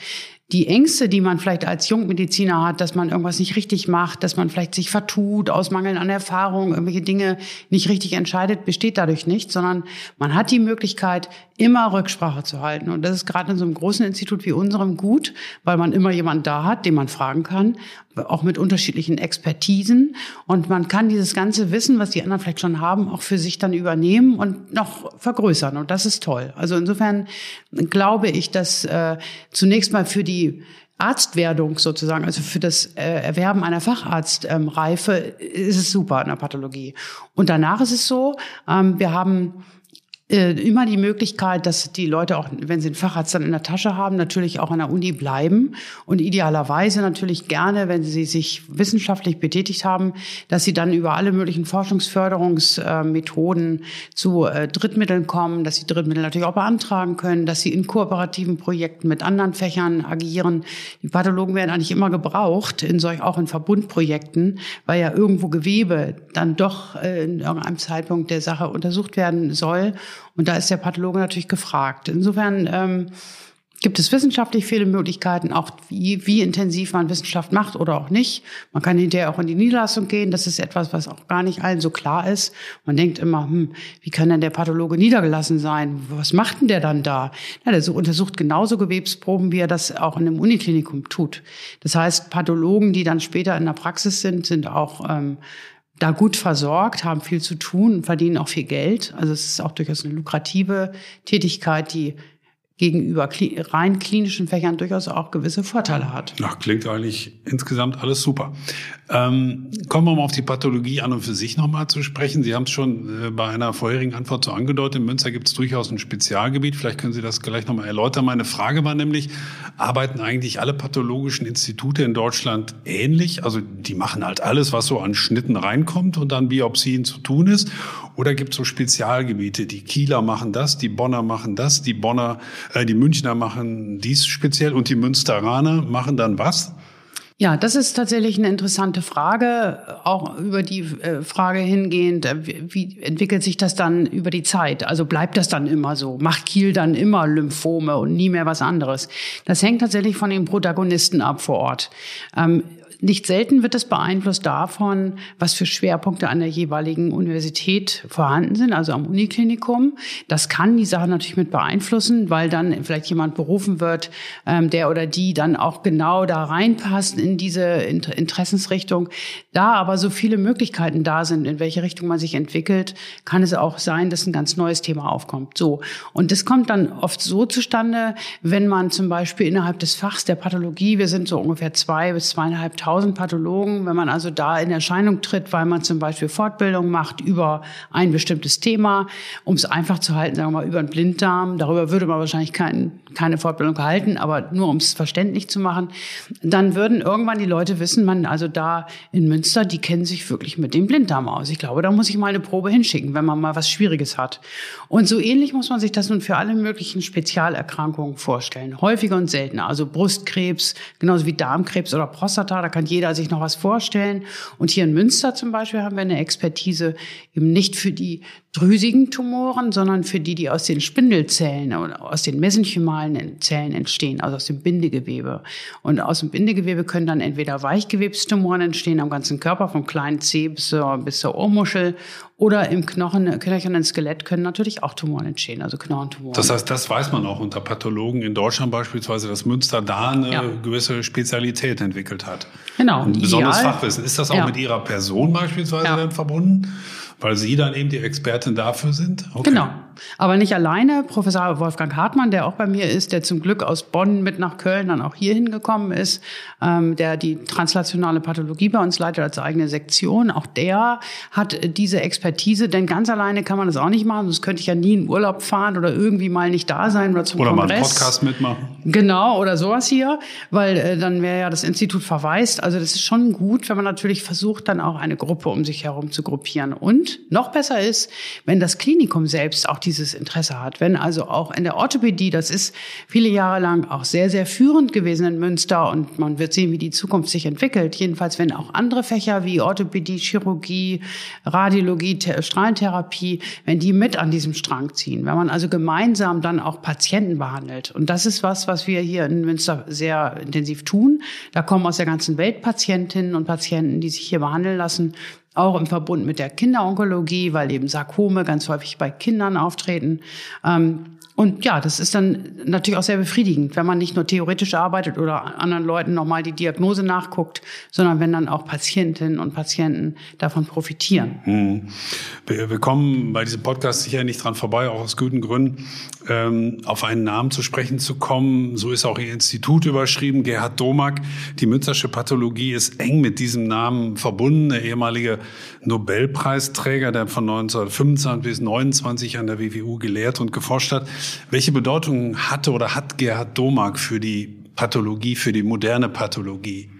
Speaker 3: Die Ängste, die man vielleicht als Jungmediziner hat, dass man irgendwas nicht richtig macht, dass man vielleicht sich vertut, aus Mangel an Erfahrung, irgendwelche Dinge nicht richtig entscheidet, besteht dadurch nicht, sondern man hat die Möglichkeit, immer Rücksprache zu halten. Und das ist gerade in so einem großen Institut wie unserem gut, weil man immer jemanden da hat, den man fragen kann, auch mit unterschiedlichen Expertisen. Und man kann dieses ganze Wissen, was die anderen vielleicht schon haben, auch für sich dann übernehmen und noch vergrößern. Und das ist toll. Also insofern glaube ich, dass äh, zunächst mal für die Arztwerdung sozusagen, also für das äh, Erwerben einer Facharztreife, ist es super in der Pathologie. Und danach ist es so, ähm, wir haben äh, immer die Möglichkeit, dass die Leute auch, wenn sie einen Facharzt dann in der Tasche haben, natürlich auch an der Uni bleiben und idealerweise natürlich gerne, wenn sie sich wissenschaftlich betätigt haben, dass sie dann über alle möglichen Forschungsförderungsmethoden zu äh, Drittmitteln kommen, dass sie Drittmittel natürlich auch beantragen können, dass sie in kooperativen Projekten mit anderen Fächern agieren. Die Pathologen werden eigentlich immer gebraucht, in solch, auch in Verbundprojekten, weil ja irgendwo Gewebe dann doch äh, in irgendeinem Zeitpunkt der Sache untersucht werden soll. Und da ist der Pathologe natürlich gefragt. Insofern ähm, gibt es wissenschaftlich viele Möglichkeiten, auch wie, wie intensiv man Wissenschaft macht oder auch nicht. Man kann hinterher auch in die Niederlassung gehen. Das ist etwas, was auch gar nicht allen so klar ist. Man denkt immer, hm, wie kann denn der Pathologe niedergelassen sein? Was macht denn der dann da? Ja, der untersucht genauso Gewebsproben, wie er das auch in einem Uniklinikum tut. Das heißt, Pathologen, die dann später in der Praxis sind, sind auch ähm, da gut versorgt, haben viel zu tun, verdienen auch viel Geld. Also es ist auch durchaus eine lukrative Tätigkeit, die gegenüber rein klinischen Fächern durchaus auch gewisse Vorteile hat.
Speaker 2: Ach, klingt eigentlich insgesamt alles super. Ähm, kommen wir mal auf die Pathologie an und für sich nochmal zu sprechen. Sie haben es schon äh, bei einer vorherigen Antwort so angedeutet. In Münster gibt es durchaus ein Spezialgebiet. Vielleicht können Sie das gleich nochmal erläutern. Meine Frage war nämlich, arbeiten eigentlich alle pathologischen Institute in Deutschland ähnlich? Also die machen halt alles, was so an Schnitten reinkommt und an Biopsien zu tun ist. Oder gibt es so Spezialgebiete? Die Kieler machen das, die Bonner machen das, die Bonner, äh, die Münchner machen dies speziell und die Münsteraner machen dann was?
Speaker 3: Ja, das ist tatsächlich eine interessante Frage, auch über die äh, Frage hingehend, äh, wie entwickelt sich das dann über die Zeit? Also bleibt das dann immer so? Macht Kiel dann immer Lymphome und nie mehr was anderes? Das hängt tatsächlich von den Protagonisten ab vor Ort. Ähm, nicht selten wird es beeinflusst davon, was für Schwerpunkte an der jeweiligen Universität vorhanden sind, also am Uniklinikum. Das kann die Sache natürlich mit beeinflussen, weil dann vielleicht jemand berufen wird, ähm, der oder die dann auch genau da reinpasst in diese Interessensrichtung. Da aber so viele Möglichkeiten da sind, in welche Richtung man sich entwickelt, kann es auch sein, dass ein ganz neues Thema aufkommt. So. Und das kommt dann oft so zustande, wenn man zum Beispiel innerhalb des Fachs der Pathologie, wir sind so ungefähr zwei bis zweieinhalbtausend 1000 Pathologen, wenn man also da in Erscheinung tritt, weil man zum Beispiel Fortbildung macht über ein bestimmtes Thema, um es einfach zu halten, sagen wir mal über einen Blinddarm, darüber würde man wahrscheinlich kein, keine Fortbildung halten, aber nur um es verständlich zu machen, dann würden irgendwann die Leute wissen, man also da in Münster, die kennen sich wirklich mit dem Blinddarm aus. Ich glaube, da muss ich mal eine Probe hinschicken, wenn man mal was Schwieriges hat. Und so ähnlich muss man sich das nun für alle möglichen Spezialerkrankungen vorstellen. Häufiger und seltener. Also Brustkrebs, genauso wie Darmkrebs oder Prostata, da kann kann jeder sich noch was vorstellen. Und hier in Münster zum Beispiel haben wir eine Expertise eben nicht für die drüsigen Tumoren, sondern für die, die aus den Spindelzellen oder aus den mesenchymalen Zellen entstehen, also aus dem Bindegewebe. Und aus dem Bindegewebe können dann entweder Weichgewebstumoren entstehen am ganzen Körper, vom kleinen Zeh bis zur, bis zur Ohrmuschel oder im Knochen, knöchernen Skelett können natürlich auch Tumoren entstehen, also Knochentumoren.
Speaker 2: Das heißt, das weiß man auch unter Pathologen in Deutschland beispielsweise, dass Münster da eine ja. gewisse Spezialität entwickelt hat.
Speaker 3: Genau.
Speaker 2: Ein besonderes Fachwissen. Ist das auch ja. mit Ihrer Person beispielsweise ja. verbunden? Weil Sie dann eben die Expertin dafür sind?
Speaker 3: Okay. Genau. Aber nicht alleine. Professor Wolfgang Hartmann, der auch bei mir ist, der zum Glück aus Bonn mit nach Köln dann auch hier hingekommen ist, ähm, der die translationale Pathologie bei uns leitet als eigene Sektion. Auch der hat diese Expertise, denn ganz alleine kann man das auch nicht machen. Sonst könnte ich ja nie in Urlaub fahren oder irgendwie mal nicht da sein oder zum
Speaker 2: oder
Speaker 3: Kongress.
Speaker 2: Oder mal einen Podcast mitmachen.
Speaker 3: Genau, oder sowas hier, weil äh, dann wäre ja das Institut verwaist. Also das ist schon gut, wenn man natürlich versucht, dann auch eine Gruppe um sich herum zu gruppieren. Und Und noch besser ist, wenn das Klinikum selbst auch dieses Interesse hat. Wenn also auch in der Orthopädie, das ist viele Jahre lang auch sehr, sehr führend gewesen in Münster und man wird sehen, wie die Zukunft sich entwickelt. Jedenfalls, wenn auch andere Fächer wie Orthopädie, Chirurgie, Radiologie, Strahlentherapie, wenn die mit an diesem Strang ziehen. Wenn man also gemeinsam dann auch Patienten behandelt. Und das ist was, was wir hier in Münster sehr intensiv tun. Da kommen aus der ganzen Welt Patientinnen und Patienten, die sich hier behandeln lassen auch im Verbund mit der Kinderonkologie, weil eben Sarkome ganz häufig bei Kindern auftreten. Ähm, und ja, das ist dann natürlich auch sehr befriedigend, wenn man nicht nur theoretisch arbeitet oder anderen Leuten nochmal die Diagnose nachguckt, sondern wenn dann auch Patientinnen und Patienten davon profitieren.
Speaker 2: Hm. Wir, kommen bei diesem Podcast sicher nicht dran vorbei, auch aus guten Gründen, ähm, auf einen Namen zu sprechen zu kommen. So ist auch Ihr Institut überschrieben, Gerhard Domak. Die Münzersche Pathologie ist eng mit diesem Namen verbunden. Der ehemalige Nobelpreisträger, der von 1925 bis 1929 an der WWU gelehrt und geforscht hat. Welche Bedeutung hatte oder hat Gerhard Domark für die Pathologie, für die moderne Pathologie?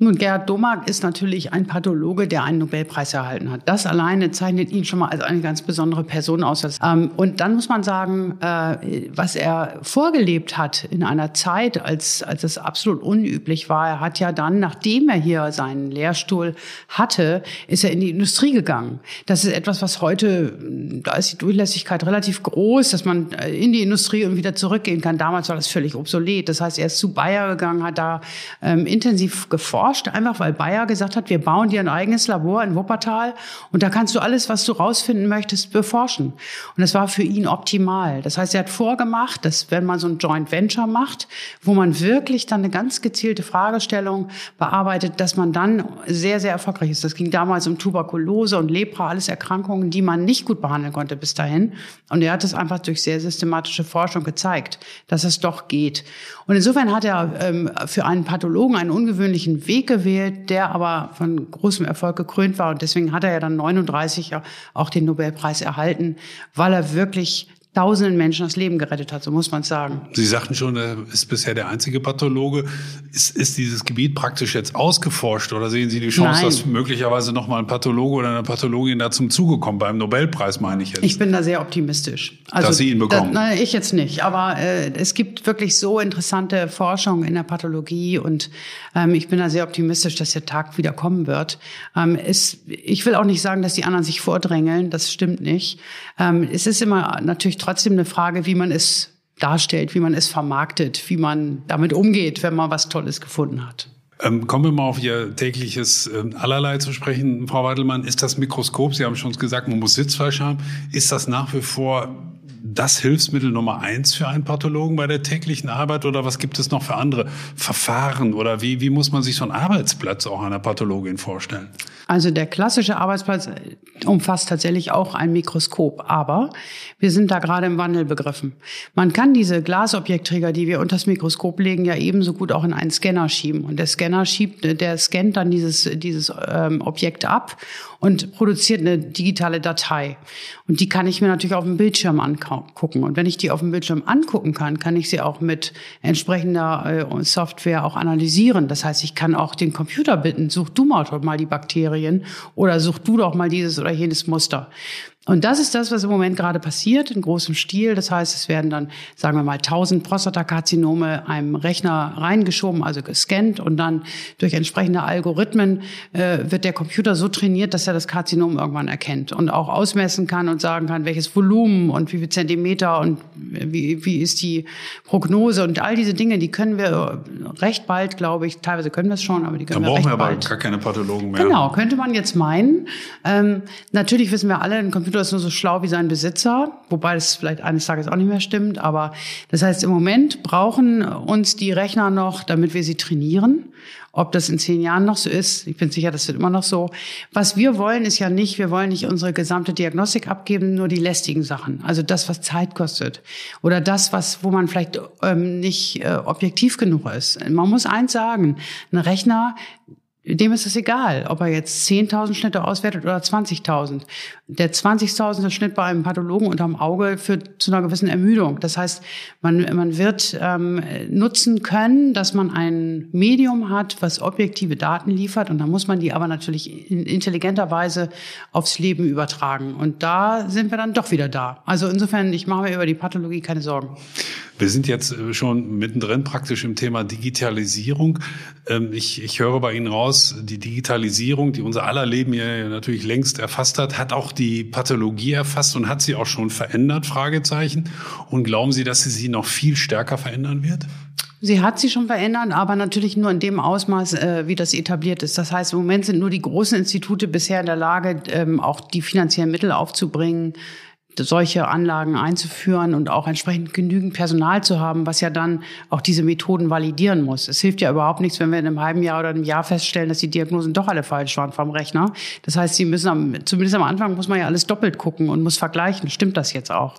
Speaker 3: Nun, Gerhard Domark ist natürlich ein Pathologe, der einen Nobelpreis erhalten hat. Das alleine zeichnet ihn schon mal als eine ganz besondere Person aus. Ähm, und dann muss man sagen, äh, was er vorgelebt hat in einer Zeit, als, als es absolut unüblich war. Er hat ja dann, nachdem er hier seinen Lehrstuhl hatte, ist er in die Industrie gegangen. Das ist etwas, was heute, da ist die Durchlässigkeit relativ groß, dass man äh, in die Industrie und wieder zurückgehen kann. Damals war das völlig obsolet. Das heißt, er ist zu Bayer gegangen, hat da ähm, intensiv geforscht geforscht, einfach weil Bayer gesagt hat, wir bauen dir ein eigenes Labor in Wuppertal und da kannst du alles, was du rausfinden möchtest, beforschen. Und das war für ihn optimal. Das heißt, er hat vorgemacht, dass wenn man so ein Joint Venture macht, wo man wirklich dann eine ganz gezielte Fragestellung bearbeitet, dass man dann sehr, sehr erfolgreich ist. Das ging damals um Tuberkulose und Lepra, alles Erkrankungen, die man nicht gut behandeln konnte bis dahin. Und er hat es einfach durch sehr systematische Forschung gezeigt, dass es doch geht. Und insofern hat er ähm, für einen Pathologen einen ungewöhnlichen Weg Weg gewählt, der aber von großem Erfolg gekrönt war. Und deswegen hat er ja dann 39 auch den Nobelpreis erhalten, weil er wirklich tausenden Menschen das Leben gerettet hat, so muss man sagen.
Speaker 2: Sie sagten schon, er ist bisher der einzige Pathologe. Ist, ist dieses Gebiet praktisch jetzt ausgeforscht oder sehen Sie die Chance, Nein. dass möglicherweise noch mal ein Pathologe oder eine Pathologin da zum Zuge kommt? Beim Nobelpreis meine ich jetzt.
Speaker 3: Ich bin da sehr optimistisch.
Speaker 2: Also, dass Sie ihn bekommen?
Speaker 3: Da, nein, ich jetzt nicht. Aber äh, es gibt wirklich so interessante Forschung in der Pathologie und ähm, ich bin da sehr optimistisch, dass der Tag wieder kommen wird. Ähm, es, ich will auch nicht sagen, dass die anderen sich vordrängeln. Das stimmt nicht. Ähm, es ist immer natürlich trotzdem eine Frage, wie man es darstellt, wie man es vermarktet, wie man damit umgeht, wenn man was Tolles gefunden hat.
Speaker 2: Ähm, kommen wir mal auf Ihr tägliches äh, Allerlei zu sprechen, Frau Weidelmann. Ist das Mikroskop, Sie haben schon gesagt, man muss Sitzfleisch haben, ist das nach wie vor das Hilfsmittel Nummer eins für einen Pathologen bei der täglichen Arbeit oder was gibt es noch für andere Verfahren oder wie, wie muss man sich so einen Arbeitsplatz auch einer Pathologin vorstellen?
Speaker 3: Also der klassische Arbeitsplatz umfasst tatsächlich auch ein Mikroskop, aber wir sind da gerade im Wandel begriffen. Man kann diese Glasobjektträger, die wir unter das Mikroskop legen, ja ebenso gut auch in einen Scanner schieben. Und der Scanner schiebt, der scannt dann dieses, dieses ähm, Objekt ab und produziert eine digitale Datei. Und die kann ich mir natürlich auf dem Bildschirm angucken. Und wenn ich die auf dem Bildschirm angucken kann, kann ich sie auch mit entsprechender äh, Software auch analysieren. Das heißt, ich kann auch den Computer bitten, such du mal, mal die Bakterien oder such du doch mal dieses oder jenes Muster. Und das ist das, was im Moment gerade passiert, in großem Stil. Das heißt, es werden dann, sagen wir mal, 1000 Prostatakarzinome einem Rechner reingeschoben, also gescannt und dann durch entsprechende Algorithmen äh, wird der Computer so trainiert, dass er das Karzinom irgendwann erkennt und auch ausmessen kann und sagen kann, welches Volumen und wie viel Zentimeter und wie, wie ist die Prognose und all diese Dinge, die können wir recht bald, glaube ich, teilweise können wir es schon, aber die können
Speaker 2: Dann
Speaker 3: wir
Speaker 2: recht
Speaker 3: bald.
Speaker 2: Dann brauchen wir aber gar keine Pathologen mehr.
Speaker 3: Genau, könnte man jetzt meinen. Ähm, natürlich wissen wir alle, ein Computer Computer ist nur so schlau wie sein Besitzer, wobei das vielleicht eines Tages auch nicht mehr stimmt. Aber das heißt, im Moment brauchen uns die Rechner noch, damit wir sie trainieren. Ob das in zehn Jahren noch so ist, ich bin sicher, das wird immer noch so. Was wir wollen, ist ja nicht, wir wollen nicht unsere gesamte Diagnostik abgeben, nur die lästigen Sachen. Also das, was Zeit kostet. Oder das, was, wo man vielleicht ähm, nicht äh, objektiv genug ist. Man muss eins sagen, ein Rechner dem ist es egal, ob er jetzt 10.000 Schnitte auswertet oder 20.000. Der 20.000er Schnitt bei einem Pathologen unterm Auge führt zu einer gewissen Ermüdung. Das heißt, man, man wird ähm, nutzen können, dass man ein Medium hat, was objektive Daten liefert und dann muss man die aber natürlich in intelligenter Weise aufs Leben übertragen. Und da sind wir dann doch wieder da. Also insofern, ich mache mir über die Pathologie keine Sorgen.
Speaker 2: Wir sind jetzt äh, schon mittendrin praktisch im Thema Digitalisierung. Ähm, ich, ich höre bei Ihnen raus, die Digitalisierung, die unser aller Leben ja natürlich längst erfasst hat, hat auch die Pathologie erfasst und hat sie auch schon verändert, Fragezeichen. Und glauben Sie, dass sie sie noch viel stärker verändern wird?
Speaker 3: Sie hat sie schon verändert, aber natürlich nur in dem Ausmaß, äh, wie das etabliert ist. Das heißt, im Moment sind nur die großen Institute bisher in der Lage, ähm, auch die finanziellen Mittel aufzubringen, solche Anlagen einzuführen und auch entsprechend genügend Personal zu haben, was ja dann auch diese Methoden validieren muss. Es hilft ja überhaupt nichts, wenn wir in einem halben Jahr oder einem Jahr feststellen, dass die Diagnosen doch alle falsch waren vom Rechner. Das heißt, sie müssen am, zumindest am Anfang muss man ja alles doppelt gucken und muss vergleichen. Stimmt das jetzt auch?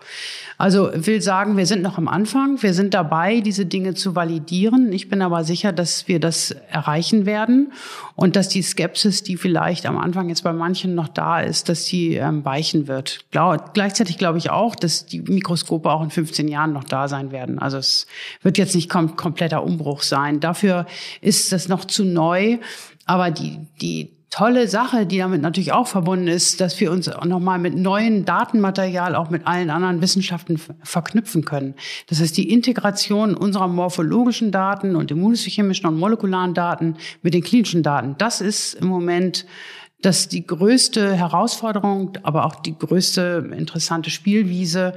Speaker 3: Also will sagen, wir sind noch am Anfang. Wir sind dabei, diese Dinge zu validieren. Ich bin aber sicher, dass wir das erreichen werden und dass die Skepsis, die vielleicht am Anfang jetzt bei manchen noch da ist, dass sie ähm, weichen wird. Glau gleichzeitig glaube ich auch, dass die Mikroskope auch in 15 Jahren noch da sein werden. Also es wird jetzt nicht kom kompletter Umbruch sein. Dafür ist das noch zu neu. Aber die, die tolle Sache, die damit natürlich auch verbunden ist, dass wir uns nochmal mit neuen Datenmaterial auch mit allen anderen Wissenschaften verknüpfen können. Das heißt, die Integration unserer morphologischen Daten und immunochemischen und molekularen Daten mit den klinischen Daten, das ist im Moment das die größte Herausforderung, aber auch die größte interessante Spielwiese,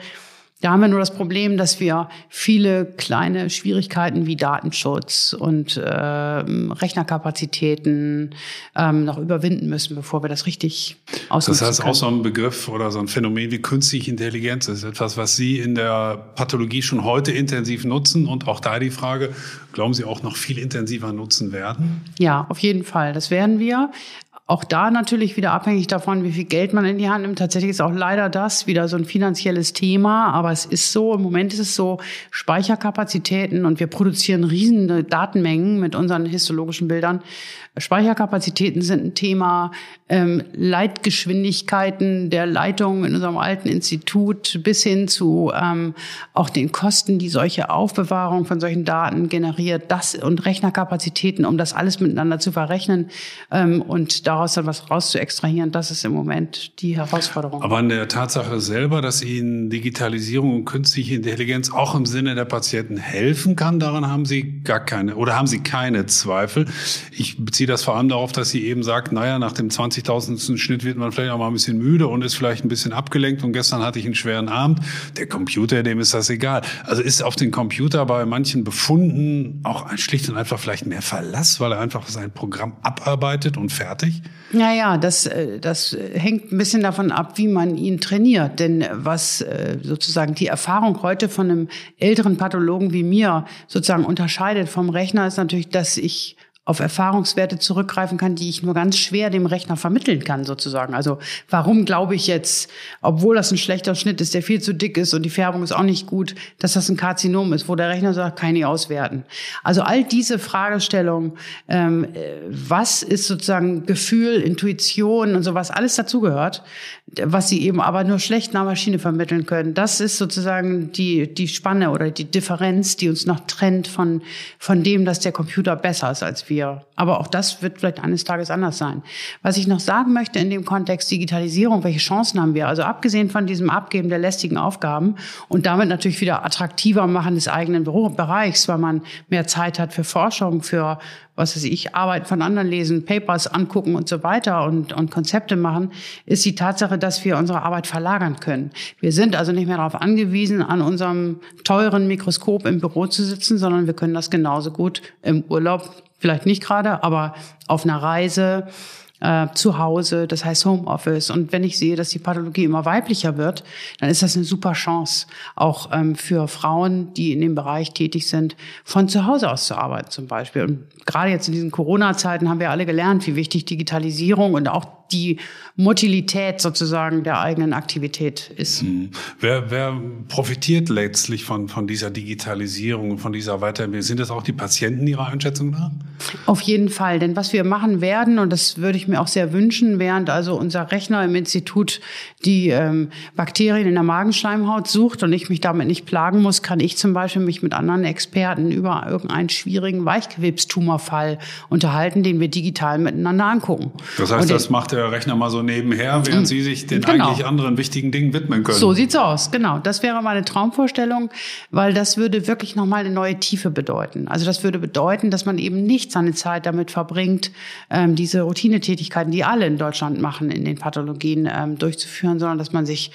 Speaker 3: da haben wir nur das Problem, dass wir viele kleine Schwierigkeiten wie Datenschutz und äh, Rechnerkapazitäten ähm, noch überwinden müssen, bevor wir das richtig ausnutzen
Speaker 2: Das heißt können. auch so ein Begriff oder so ein Phänomen wie künstliche Intelligenz ist etwas, was Sie in der Pathologie schon heute intensiv nutzen und auch da die Frage, glauben Sie auch noch viel intensiver nutzen werden?
Speaker 3: Ja, auf jeden Fall. Das werden wir. Auch da natürlich wieder abhängig davon, wie viel Geld man in die Hand nimmt. Tatsächlich ist auch leider das wieder so ein finanzielles Thema. Aber es ist so, im Moment ist es so, Speicherkapazitäten und wir produzieren riesige Datenmengen mit unseren histologischen Bildern. Speicherkapazitäten sind ein Thema, ähm, Leitgeschwindigkeiten der Leitung in unserem alten Institut bis hin zu ähm, auch den Kosten, die solche Aufbewahrung von solchen Daten generiert, das und Rechnerkapazitäten, um das alles miteinander zu verrechnen ähm, und daraus dann was raus zu extrahieren, das ist im Moment die Herausforderung.
Speaker 2: Aber an der Tatsache selber, dass Ihnen Digitalisierung und künstliche Intelligenz auch im Sinne der Patienten helfen kann, daran haben Sie gar keine oder haben Sie keine Zweifel. Ich das vor allem darauf, dass sie eben sagt, naja, nach dem 20.000. Schnitt wird man vielleicht auch mal ein bisschen müde und ist vielleicht ein bisschen abgelenkt und gestern hatte ich einen schweren Abend. Der Computer, dem ist das egal. Also ist auf den Computer bei manchen Befunden auch schlicht und einfach vielleicht mehr Verlass, weil er einfach sein Programm abarbeitet und fertig?
Speaker 3: Naja, das, äh, das hängt ein bisschen davon ab, wie man ihn trainiert. Denn was äh, sozusagen die Erfahrung heute von einem älteren Pathologen wie mir sozusagen unterscheidet vom Rechner, ist natürlich, dass ich auf Erfahrungswerte zurückgreifen kann, die ich nur ganz schwer dem Rechner vermitteln kann, sozusagen. Also warum glaube ich jetzt, obwohl das ein schlechter Schnitt ist, der viel zu dick ist und die Färbung ist auch nicht gut, dass das ein Karzinom ist, wo der Rechner sagt, kann ich auswerten. Also all diese Fragestellungen, ähm, was ist sozusagen Gefühl, Intuition und sowas, alles dazugehört, was sie eben aber nur schlecht nach Maschine vermitteln können. Das ist sozusagen die, die Spanne oder die Differenz, die uns noch trennt von, von dem, dass der Computer besser ist als wir. Aber auch das wird vielleicht eines Tages anders sein. Was ich noch sagen möchte in dem Kontext Digitalisierung, welche Chancen haben wir? Also abgesehen von diesem Abgeben der lästigen Aufgaben und damit natürlich wieder attraktiver machen des eigenen Bereichs, weil man mehr Zeit hat für Forschung, für was weiß ich, Arbeiten von anderen lesen, Papers angucken und so weiter und, und Konzepte machen, ist die Tatsache, dass wir unsere Arbeit verlagern können. Wir sind also nicht mehr darauf angewiesen, an unserem teuren Mikroskop im Büro zu sitzen, sondern wir können das genauso gut im Urlaub, vielleicht nicht gerade, aber auf einer Reise, äh, zu Hause, das heißt Homeoffice. Und wenn ich sehe, dass die Pathologie immer weiblicher wird, dann ist das eine super Chance, auch ähm, für Frauen, die in dem Bereich tätig sind, von zu Hause aus zu arbeiten zum Beispiel. Und gerade jetzt in diesen Corona-Zeiten haben wir alle gelernt, wie wichtig Digitalisierung und auch die Motilität sozusagen der eigenen Aktivität ist. Mhm.
Speaker 2: Wer, wer profitiert letztlich von, von dieser Digitalisierung, von dieser Weiterbildung? Sind das auch die Patienten Ihrer Einschätzung nach?
Speaker 3: Auf jeden Fall. Denn was wir machen werden, und das würde ich mir auch sehr wünschen, während also unser Rechner im Institut die ähm, Bakterien in der Magenschleimhaut sucht und ich mich damit nicht plagen muss, kann ich zum Beispiel mich mit anderen Experten über irgendeinen schwierigen Weichgewebstumorfall unterhalten, den wir digital miteinander angucken.
Speaker 2: Das heißt, das macht der Rechner mal so nebenher, während Sie sich den genau. eigentlich anderen wichtigen Dingen widmen können.
Speaker 3: So sieht's aus, genau. Das wäre meine Traumvorstellung, weil das würde wirklich nochmal eine neue Tiefe bedeuten. Also das würde bedeuten, dass man eben nicht seine Zeit damit verbringt, ähm, diese Routinetätigkeiten, die alle in Deutschland machen, in den Pathologien ähm, durchzuführen, sondern dass man sich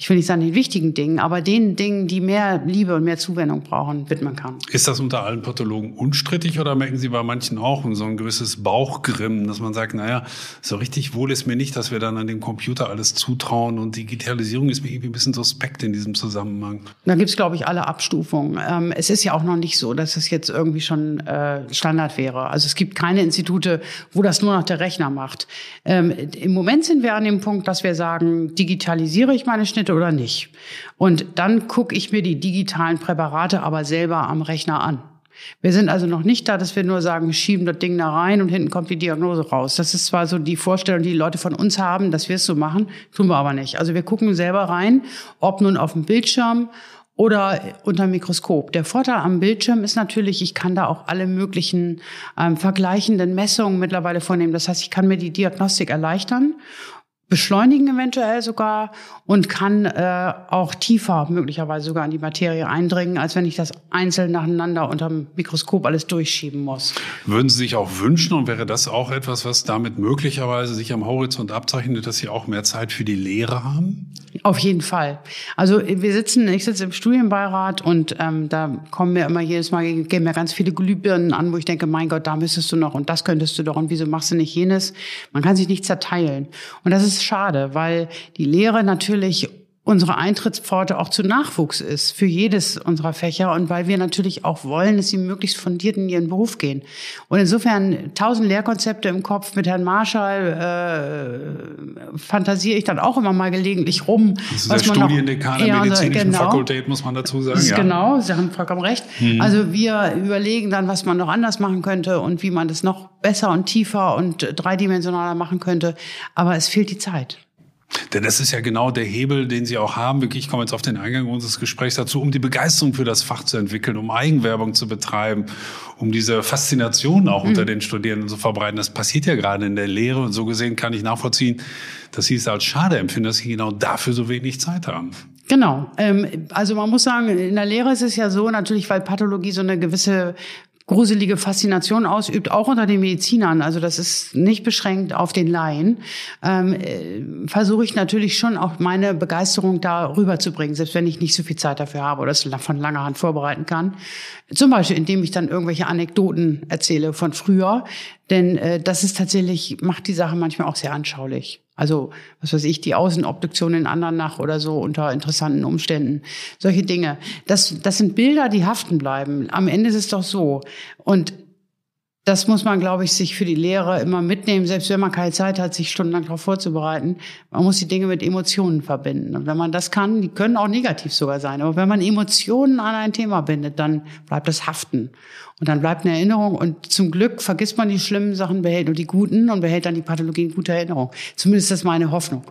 Speaker 3: ich will nicht sagen den wichtigen Dingen, aber den Dingen, die mehr Liebe und mehr Zuwendung brauchen, widmen kann.
Speaker 2: Ist das unter allen Pathologen unstrittig oder merken Sie bei manchen auch so ein gewisses Bauchgrimmen, dass man sagt, naja, so richtig wohl ist mir nicht, dass wir dann an den Computer alles zutrauen und Digitalisierung ist mir irgendwie ein bisschen suspekt in diesem Zusammenhang.
Speaker 3: Da gibt's glaube ich, alle Abstufungen. Ähm, es ist ja auch noch nicht so, dass es jetzt irgendwie schon äh, Standard wäre. Also es gibt keine Institute, wo das nur noch der Rechner macht. Ähm, Im Moment sind wir an dem Punkt, dass wir sagen, digitalisiere ich meine Schnitte Ausschnitte oder nicht. Und dann gucke ich mir die digitalen Präparate aber selber am Rechner an. Wir sind also noch nicht da, dass wir nur sagen, schieben das Ding da rein und hinten kommt die Diagnose raus. Das ist zwar so die Vorstellung, die die Leute von uns haben, dass wir es so machen, tun wir aber nicht. Also wir gucken selber rein, ob nun auf dem Bildschirm oder unter dem Mikroskop. Der Vorteil am Bildschirm ist natürlich, ich kann da auch alle möglichen ähm, vergleichenden Messungen mittlerweile vornehmen. Das heißt, ich kann mir die Diagnostik erleichtern beschleunigen eventuell sogar und kann äh, auch tiefer möglicherweise sogar in die Materie eindringen, als wenn ich das einzeln nacheinander unter dem Mikroskop alles durchschieben muss.
Speaker 2: Würden Sie sich auch wünschen und wäre das auch etwas, was damit möglicherweise sich am Horizont abzeichnet, dass Sie auch mehr Zeit für die Lehre haben?
Speaker 3: Auf jeden Fall. Also wir sitzen, ich sitze im Studienbeirat und ähm, da kommen mir immer jedes Mal gehen mir ganz viele Glühbirnen an, wo ich denke, mein Gott, da müsstest du noch und das könntest du doch und wieso machst du nicht jenes? Man kann sich nicht zerteilen und das ist schade, weil die Lehre natürlich unsere Eintrittspforte auch zu Nachwuchs ist für jedes unserer Fächer und weil wir natürlich auch wollen, dass sie möglichst fundiert in ihren Beruf gehen. Und insofern tausend Lehrkonzepte im Kopf mit Herrn Marschall äh, fantasiere ich dann auch immer mal gelegentlich rum.
Speaker 2: Das ist was der Studiendekan der medizinischen genau, Fakultät, muss man dazu sagen.
Speaker 3: Ja. Genau, Sie haben vollkommen recht. Hm. Also wir überlegen dann, was man noch anders machen könnte und wie man das noch besser und tiefer und dreidimensionaler machen könnte. Aber es fehlt die Zeit.
Speaker 2: Denn das ist ja genau der Hebel, den Sie auch haben. Ich komme jetzt auf den Eingang unseres Gesprächs dazu, um die Begeisterung für das Fach zu entwickeln, um Eigenwerbung zu betreiben, um diese Faszination auch mhm. unter den Studierenden zu verbreiten. Das passiert ja gerade in der Lehre und so gesehen kann ich nachvollziehen, dass Sie es als schade empfinden, dass Sie genau dafür so wenig Zeit haben.
Speaker 3: Genau. Ähm, also man muss sagen, in der Lehre ist es ja so, natürlich, weil Pathologie so eine gewisse gruselige Faszination ausübt, auch unter den Medizinern, also das ist nicht beschränkt auf den Laien, ähm, äh, versuche ich natürlich schon auch meine Begeisterung da rüberzubringen, selbst wenn ich nicht so viel Zeit dafür habe oder es von langer Hand vorbereiten kann. Zum Beispiel, indem ich dann irgendwelche Anekdoten erzähle von früher, denn äh, das ist tatsächlich, macht die Sache manchmal auch sehr anschaulich. Also, was weiß ich, die Außenobduktion in Andernach oder so unter interessanten Umständen. Solche Dinge. Das, das sind Bilder, die haften bleiben. Am Ende ist es doch so. Und das muss man, glaube ich, sich für die Lehre immer mitnehmen, selbst wenn man keine Zeit hat, sich stundenlang darauf vorzubereiten. Man muss die Dinge mit Emotionen verbinden. Und wenn man das kann, die können auch negativ sogar sein, aber wenn man Emotionen an ein Thema bindet, dann bleibt das haften. Und dann bleibt eine Erinnerung und zum Glück vergisst man die schlimmen Sachen, behält nur die guten und behält dann die Pathologie in guter Erinnerung. Zumindest ist das meine Hoffnung.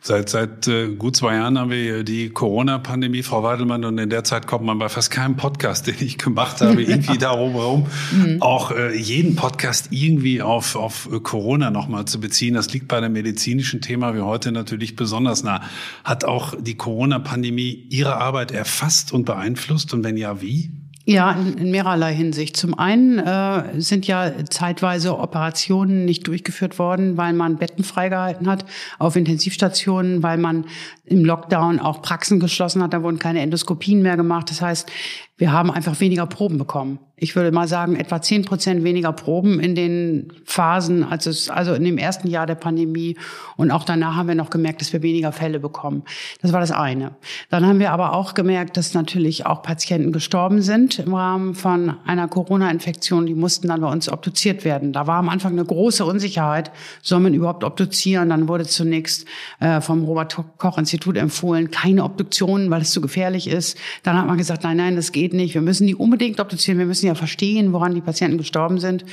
Speaker 2: Seit, seit äh, gut zwei Jahren haben wir die Corona-Pandemie, Frau Weidelmann, und in der Zeit kommt man bei fast keinem Podcast, <laughs> den ich gemacht habe, <laughs> irgendwie darum herum, mhm. auch äh, jeden Podcast irgendwie auf, auf Corona nochmal zu beziehen. Das liegt bei einem medizinischen Thema wie heute natürlich besonders nah. Hat auch die Corona-Pandemie Ihre Arbeit erfasst und beeinflusst? Und wenn ja, wie?
Speaker 3: Ja, in, in mehrerlei Hinsicht. Zum einen äh, sind ja zeitweise Operationen nicht durchgeführt worden, weil man Betten freigehalten hat auf Intensivstationen, weil man im Lockdown auch Praxen geschlossen hat, da wurden keine Endoskopien mehr gemacht. Das heißt, Wir haben einfach weniger Proben bekommen ich würde mal sagen, etwa zehn Prozent weniger Proben in den Phasen, als es, also in dem ersten Jahr der Pandemie. Und auch danach haben wir noch gemerkt, dass wir weniger Fälle bekommen. Das war das eine. Dann haben wir aber auch gemerkt, dass natürlich auch Patienten gestorben sind im Rahmen von einer Corona-Infektion. Die mussten dann bei uns obduziert werden. Da war am Anfang eine große Unsicherheit. Soll man überhaupt obduzieren? Dann wurde zunächst äh, vom Robert-Koch-Institut empfohlen, keine Obduktionen, weil es zu gefährlich ist. Dann hat man gesagt, nein, nein, das geht nicht. Wir müssen die unbedingt obduzieren. Wir müssen müssen ja verstehen, woran die Patienten gestorben sind.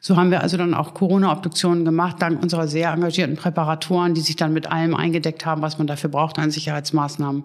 Speaker 3: So haben wir also dann auch Corona-Obduktionen gemacht, dank unserer sehr engagierten Präparatoren, die sich dann mit allem eingedeckt haben, was man dafür braucht an Sicherheitsmaßnahmen.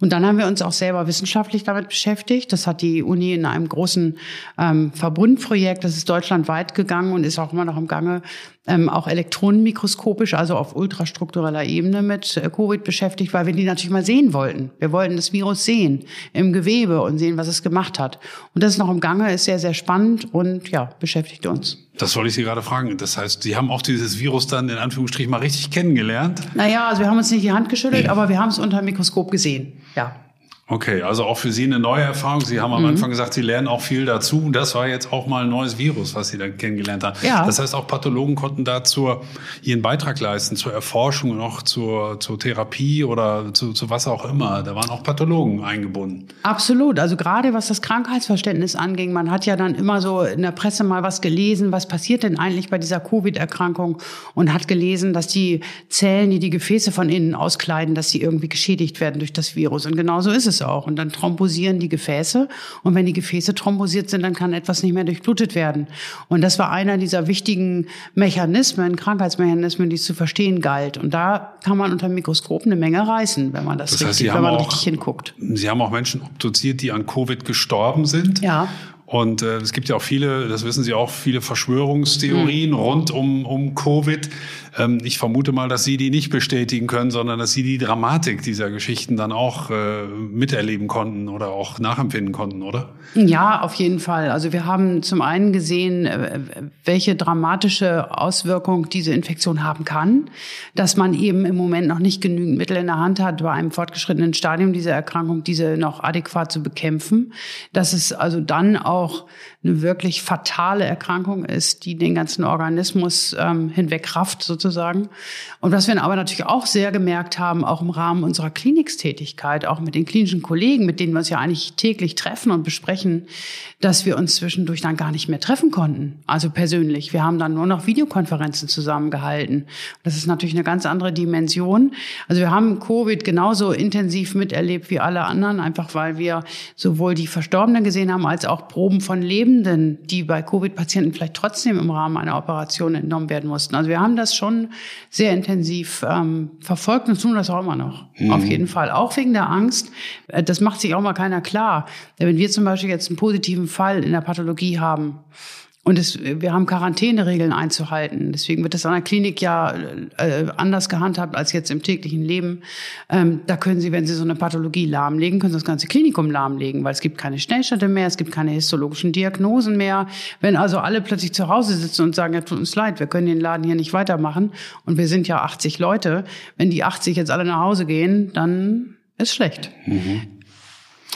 Speaker 3: Und dann haben wir uns auch selber wissenschaftlich damit beschäftigt. Das hat die Uni in einem großen ähm, Verbundprojekt, das ist deutschlandweit gegangen und ist auch immer noch im Gange, ähm, auch elektronenmikroskopisch, also auf ultrastruktureller Ebene mit äh, Covid beschäftigt, weil wir die natürlich mal sehen wollten. Wir wollten das Virus sehen im Gewebe und sehen, was es gemacht hat. Und das ist noch im Gange, ist sehr, sehr spannend und ja, beschäftigt uns.
Speaker 2: Das wollte ich Sie gerade fragen. Das heißt, Sie haben auch dieses Virus dann in Anführungsstrichen mal richtig kennengelernt?
Speaker 3: Naja, also wir haben uns nicht die Hand geschüttelt, aber wir haben es unter dem Mikroskop gesehen. Ja.
Speaker 2: Okay, also auch für Sie eine neue Erfahrung. Sie haben am mhm. Anfang gesagt, Sie lernen auch viel dazu. Das war jetzt auch mal ein neues Virus, was Sie dann kennengelernt haben. Ja. Das heißt, auch Pathologen konnten dazu ihren Beitrag leisten, zur Erforschung und auch zur, zur Therapie oder zu, zu was auch immer. Da waren auch Pathologen eingebunden.
Speaker 3: Absolut. Also gerade was das Krankheitsverständnis anging, man hat ja dann immer so in der Presse mal was gelesen, was passiert denn eigentlich bei dieser Covid-Erkrankung und hat gelesen, dass die Zellen, die die Gefäße von innen auskleiden, dass sie irgendwie geschädigt werden durch das Virus. Und genauso ist es es auch. Und dann thrombosieren die Gefäße. Und wenn die Gefäße thrombosiert sind, dann kann etwas nicht mehr durchblutet werden. Und das war einer dieser wichtigen Mechanismen, Krankheitsmechanismen, die es zu verstehen galt. Und da kann man unter dem Mikroskop eine Menge reißen, wenn man das, das heißt, richtig, wenn man auch, richtig hinguckt.
Speaker 2: Sie haben auch Menschen obduziert, die an Covid gestorben sind.
Speaker 3: Ja.
Speaker 2: Und äh, es gibt ja auch viele, das wissen Sie auch, viele Verschwörungstheorien mhm. rund um, um Covid. Ähm, ich vermute mal, dass Sie die nicht bestätigen können, sondern dass Sie die Dramatik dieser Geschichten dann auch äh, miterleben konnten oder auch nachempfinden konnten, oder?
Speaker 3: Ja, auf jeden Fall. Also wir haben zum einen gesehen, äh, welche dramatische Auswirkung diese Infektion haben kann, dass man eben im Moment noch nicht genügend Mittel in der Hand hat, bei einem fortgeschrittenen Stadium dieser Erkrankung diese noch adäquat zu bekämpfen. Dass es also dann auch eine wirklich fatale Erkrankung ist, die den ganzen Organismus ähm, hinweg rafft sozusagen. Und was wir aber natürlich auch sehr gemerkt haben, auch im Rahmen unserer Klinikstätigkeit, auch mit den klinischen Kollegen, mit denen wir uns ja eigentlich täglich treffen und besprechen, dass wir uns zwischendurch dann gar nicht mehr treffen konnten. Also persönlich. Wir haben dann nur noch Videokonferenzen zusammengehalten. Das ist natürlich eine ganz andere Dimension. Also wir haben Covid genauso intensiv miterlebt wie alle anderen, einfach weil wir sowohl die Verstorbenen gesehen haben, als auch Proben von Leben Lebenden, die bei Covid-Patienten vielleicht trotzdem im Rahmen einer Operation entnommen werden mussten. Also wir haben das schon sehr intensiv ähm, verfolgt und tun das auch immer noch. Mhm. Auf jeden Fall. Auch wegen der Angst. Äh, das macht sich auch mal keiner klar. Wenn wir zum Beispiel jetzt einen positiven Fall in der Pathologie haben, und es, wir haben Quarantäneregeln einzuhalten. Deswegen wird das an der Klinik ja äh, anders gehandhabt als jetzt im täglichen Leben. Ähm, da können Sie, wenn Sie so eine Pathologie lahmlegen, können Sie das ganze Klinikum lahmlegen, weil es gibt keine Schnellstätte mehr, es gibt keine histologischen Diagnosen mehr. Wenn also alle plötzlich zu Hause sitzen und sagen, ja, tut uns leid, wir können den Laden hier nicht weitermachen und wir sind ja 80 Leute, wenn die 80 jetzt alle nach Hause gehen, dann ist schlecht. Mhm.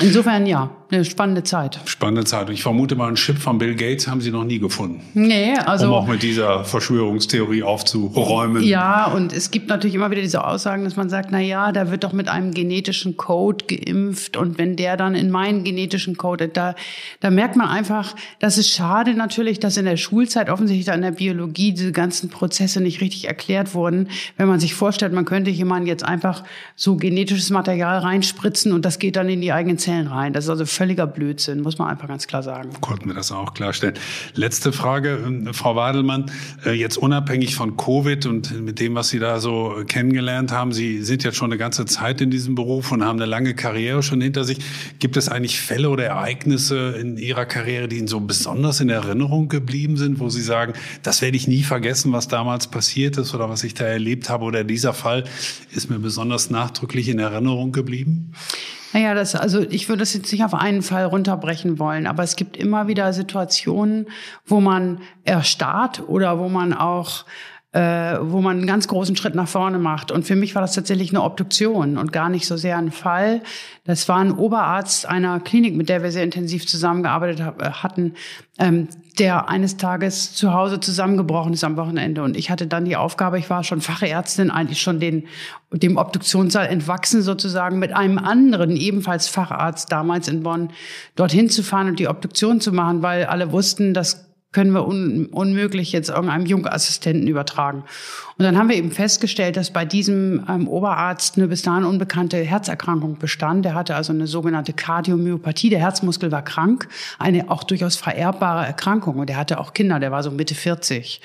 Speaker 3: Insofern ja eine spannende Zeit.
Speaker 2: Spannende Zeit. Und ich vermute mal, ein Chip von Bill Gates haben Sie noch nie gefunden.
Speaker 3: Nee, also.
Speaker 2: Um auch mit dieser Verschwörungstheorie aufzuräumen.
Speaker 3: Ja, und es gibt natürlich immer wieder diese Aussagen, dass man sagt, na ja, da wird doch mit einem genetischen Code geimpft und wenn der dann in meinen genetischen Code, da, da merkt man einfach, das ist schade natürlich, dass in der Schulzeit offensichtlich da in der Biologie diese ganzen Prozesse nicht richtig erklärt wurden. Wenn man sich vorstellt, man könnte jemanden jetzt einfach so genetisches Material reinspritzen und das geht dann in die eigenen Zellen rein. Das ist also völliger Blödsinn, muss man einfach ganz klar sagen.
Speaker 2: Konnten wir das auch klarstellen. Letzte Frage, ähm, Frau Wadelmann, äh, jetzt unabhängig von Covid und mit dem, was Sie da so kennengelernt haben, Sie sind jetzt schon eine ganze Zeit in diesem Beruf und haben eine lange Karriere schon hinter sich. Gibt es eigentlich Fälle oder Ereignisse in Ihrer Karriere, die Ihnen so besonders in Erinnerung geblieben sind, wo Sie sagen, das werde ich nie vergessen, was damals passiert ist oder was ich da erlebt habe oder dieser Fall ist mir besonders nachdrücklich in Erinnerung geblieben?
Speaker 3: Naja, das, also ich würde das jetzt nicht auf einen Fall runterbrechen wollen, aber es gibt immer wieder Situationen, wo man erstarrt oder wo man auch äh, wo man einen ganz großen Schritt nach vorne macht. Und für mich war das tatsächlich eine Obduktion und gar nicht so sehr ein Fall. Das war ein Oberarzt einer Klinik, mit der wir sehr intensiv zusammengearbeitet äh, hatten, ähm, der eines Tages zu Hause zusammengebrochen ist am Wochenende. Und ich hatte dann die Aufgabe, ich war schon Fachärztin, eigentlich schon den, dem Obduktionssaal entwachsen sozusagen, mit einem anderen, ebenfalls Facharzt damals in Bonn, dorthin zu fahren und die Obduktion zu machen, weil alle wussten, dass können wir un unmöglich jetzt irgendeinem Jungassistenten übertragen. Und dann haben wir eben festgestellt, dass bei diesem ähm, Oberarzt eine bis dahin unbekannte Herzerkrankung bestand. Der hatte also eine sogenannte Kardiomyopathie. Der Herzmuskel war krank, eine auch durchaus vererbbare Erkrankung. Und der hatte auch Kinder, der war so Mitte 40.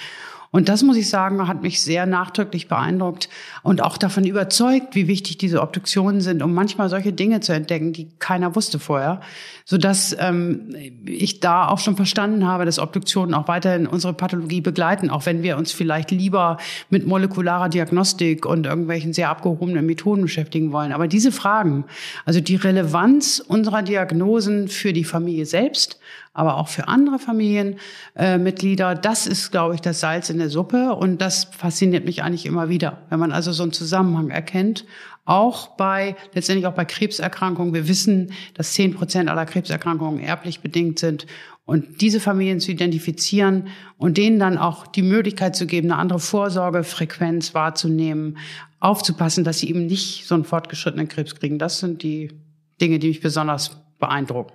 Speaker 3: Und das muss ich sagen, hat mich sehr nachdrücklich beeindruckt und auch davon überzeugt, wie wichtig diese Obduktionen sind, um manchmal solche Dinge zu entdecken, die keiner wusste vorher, so dass ähm, ich da auch schon verstanden habe, dass Obduktionen auch weiterhin unsere Pathologie begleiten, auch wenn wir uns vielleicht lieber mit molekularer Diagnostik und irgendwelchen sehr abgehobenen Methoden beschäftigen wollen. Aber diese Fragen, also die Relevanz unserer Diagnosen für die Familie selbst, aber auch für andere Familienmitglieder. das ist, glaube ich, das Salz in der Suppe. Und das fasziniert mich eigentlich immer wieder, wenn man also so einen Zusammenhang erkennt. Auch bei, letztendlich auch bei Krebserkrankungen. Wir wissen, dass zehn Prozent aller Krebserkrankungen erblich bedingt sind. Und diese Familien zu identifizieren und denen dann auch die Möglichkeit zu geben, eine andere Vorsorgefrequenz wahrzunehmen, aufzupassen, dass sie eben nicht so einen fortgeschrittenen Krebs kriegen. Das sind die Dinge, die mich besonders beeindrucken.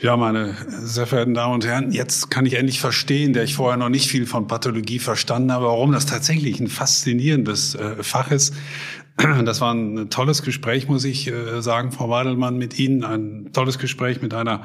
Speaker 2: Ja, meine sehr verehrten Damen und Herren, jetzt kann ich endlich verstehen, der ich vorher noch nicht viel von Pathologie verstanden habe, warum das tatsächlich ein faszinierendes äh, Fach ist. Das war ein tolles Gespräch, muss ich äh, sagen, Frau Weidelmann, mit Ihnen. Ein tolles Gespräch mit einer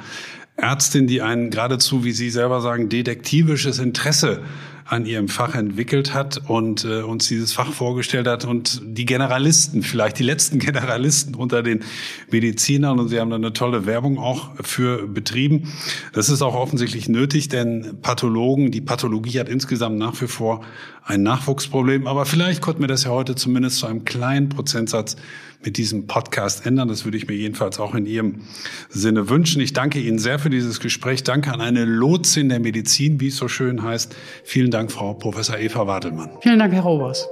Speaker 2: Ärztin, die einen geradezu, wie Sie selber sagen, detektivisches Interesse an ihrem Fach entwickelt hat und äh, uns dieses Fach vorgestellt hat. Und die Generalisten, vielleicht die letzten <laughs> Generalisten unter den Medizinern. Und sie haben da eine tolle Werbung auch für betrieben. Das ist auch offensichtlich nötig, denn Pathologen, die Pathologie hat insgesamt nach wie vor ein Nachwuchsproblem, aber vielleicht konnten wir das ja heute zumindest zu einem kleinen Prozentsatz mit diesem Podcast ändern. Das würde ich mir jedenfalls auch in Ihrem Sinne wünschen. Ich danke Ihnen sehr für dieses Gespräch. Danke an eine Lotsin der Medizin, wie es so schön heißt. Vielen Dank, Frau Professor Eva Wadelmann.
Speaker 3: Vielen Dank, Herr Robers.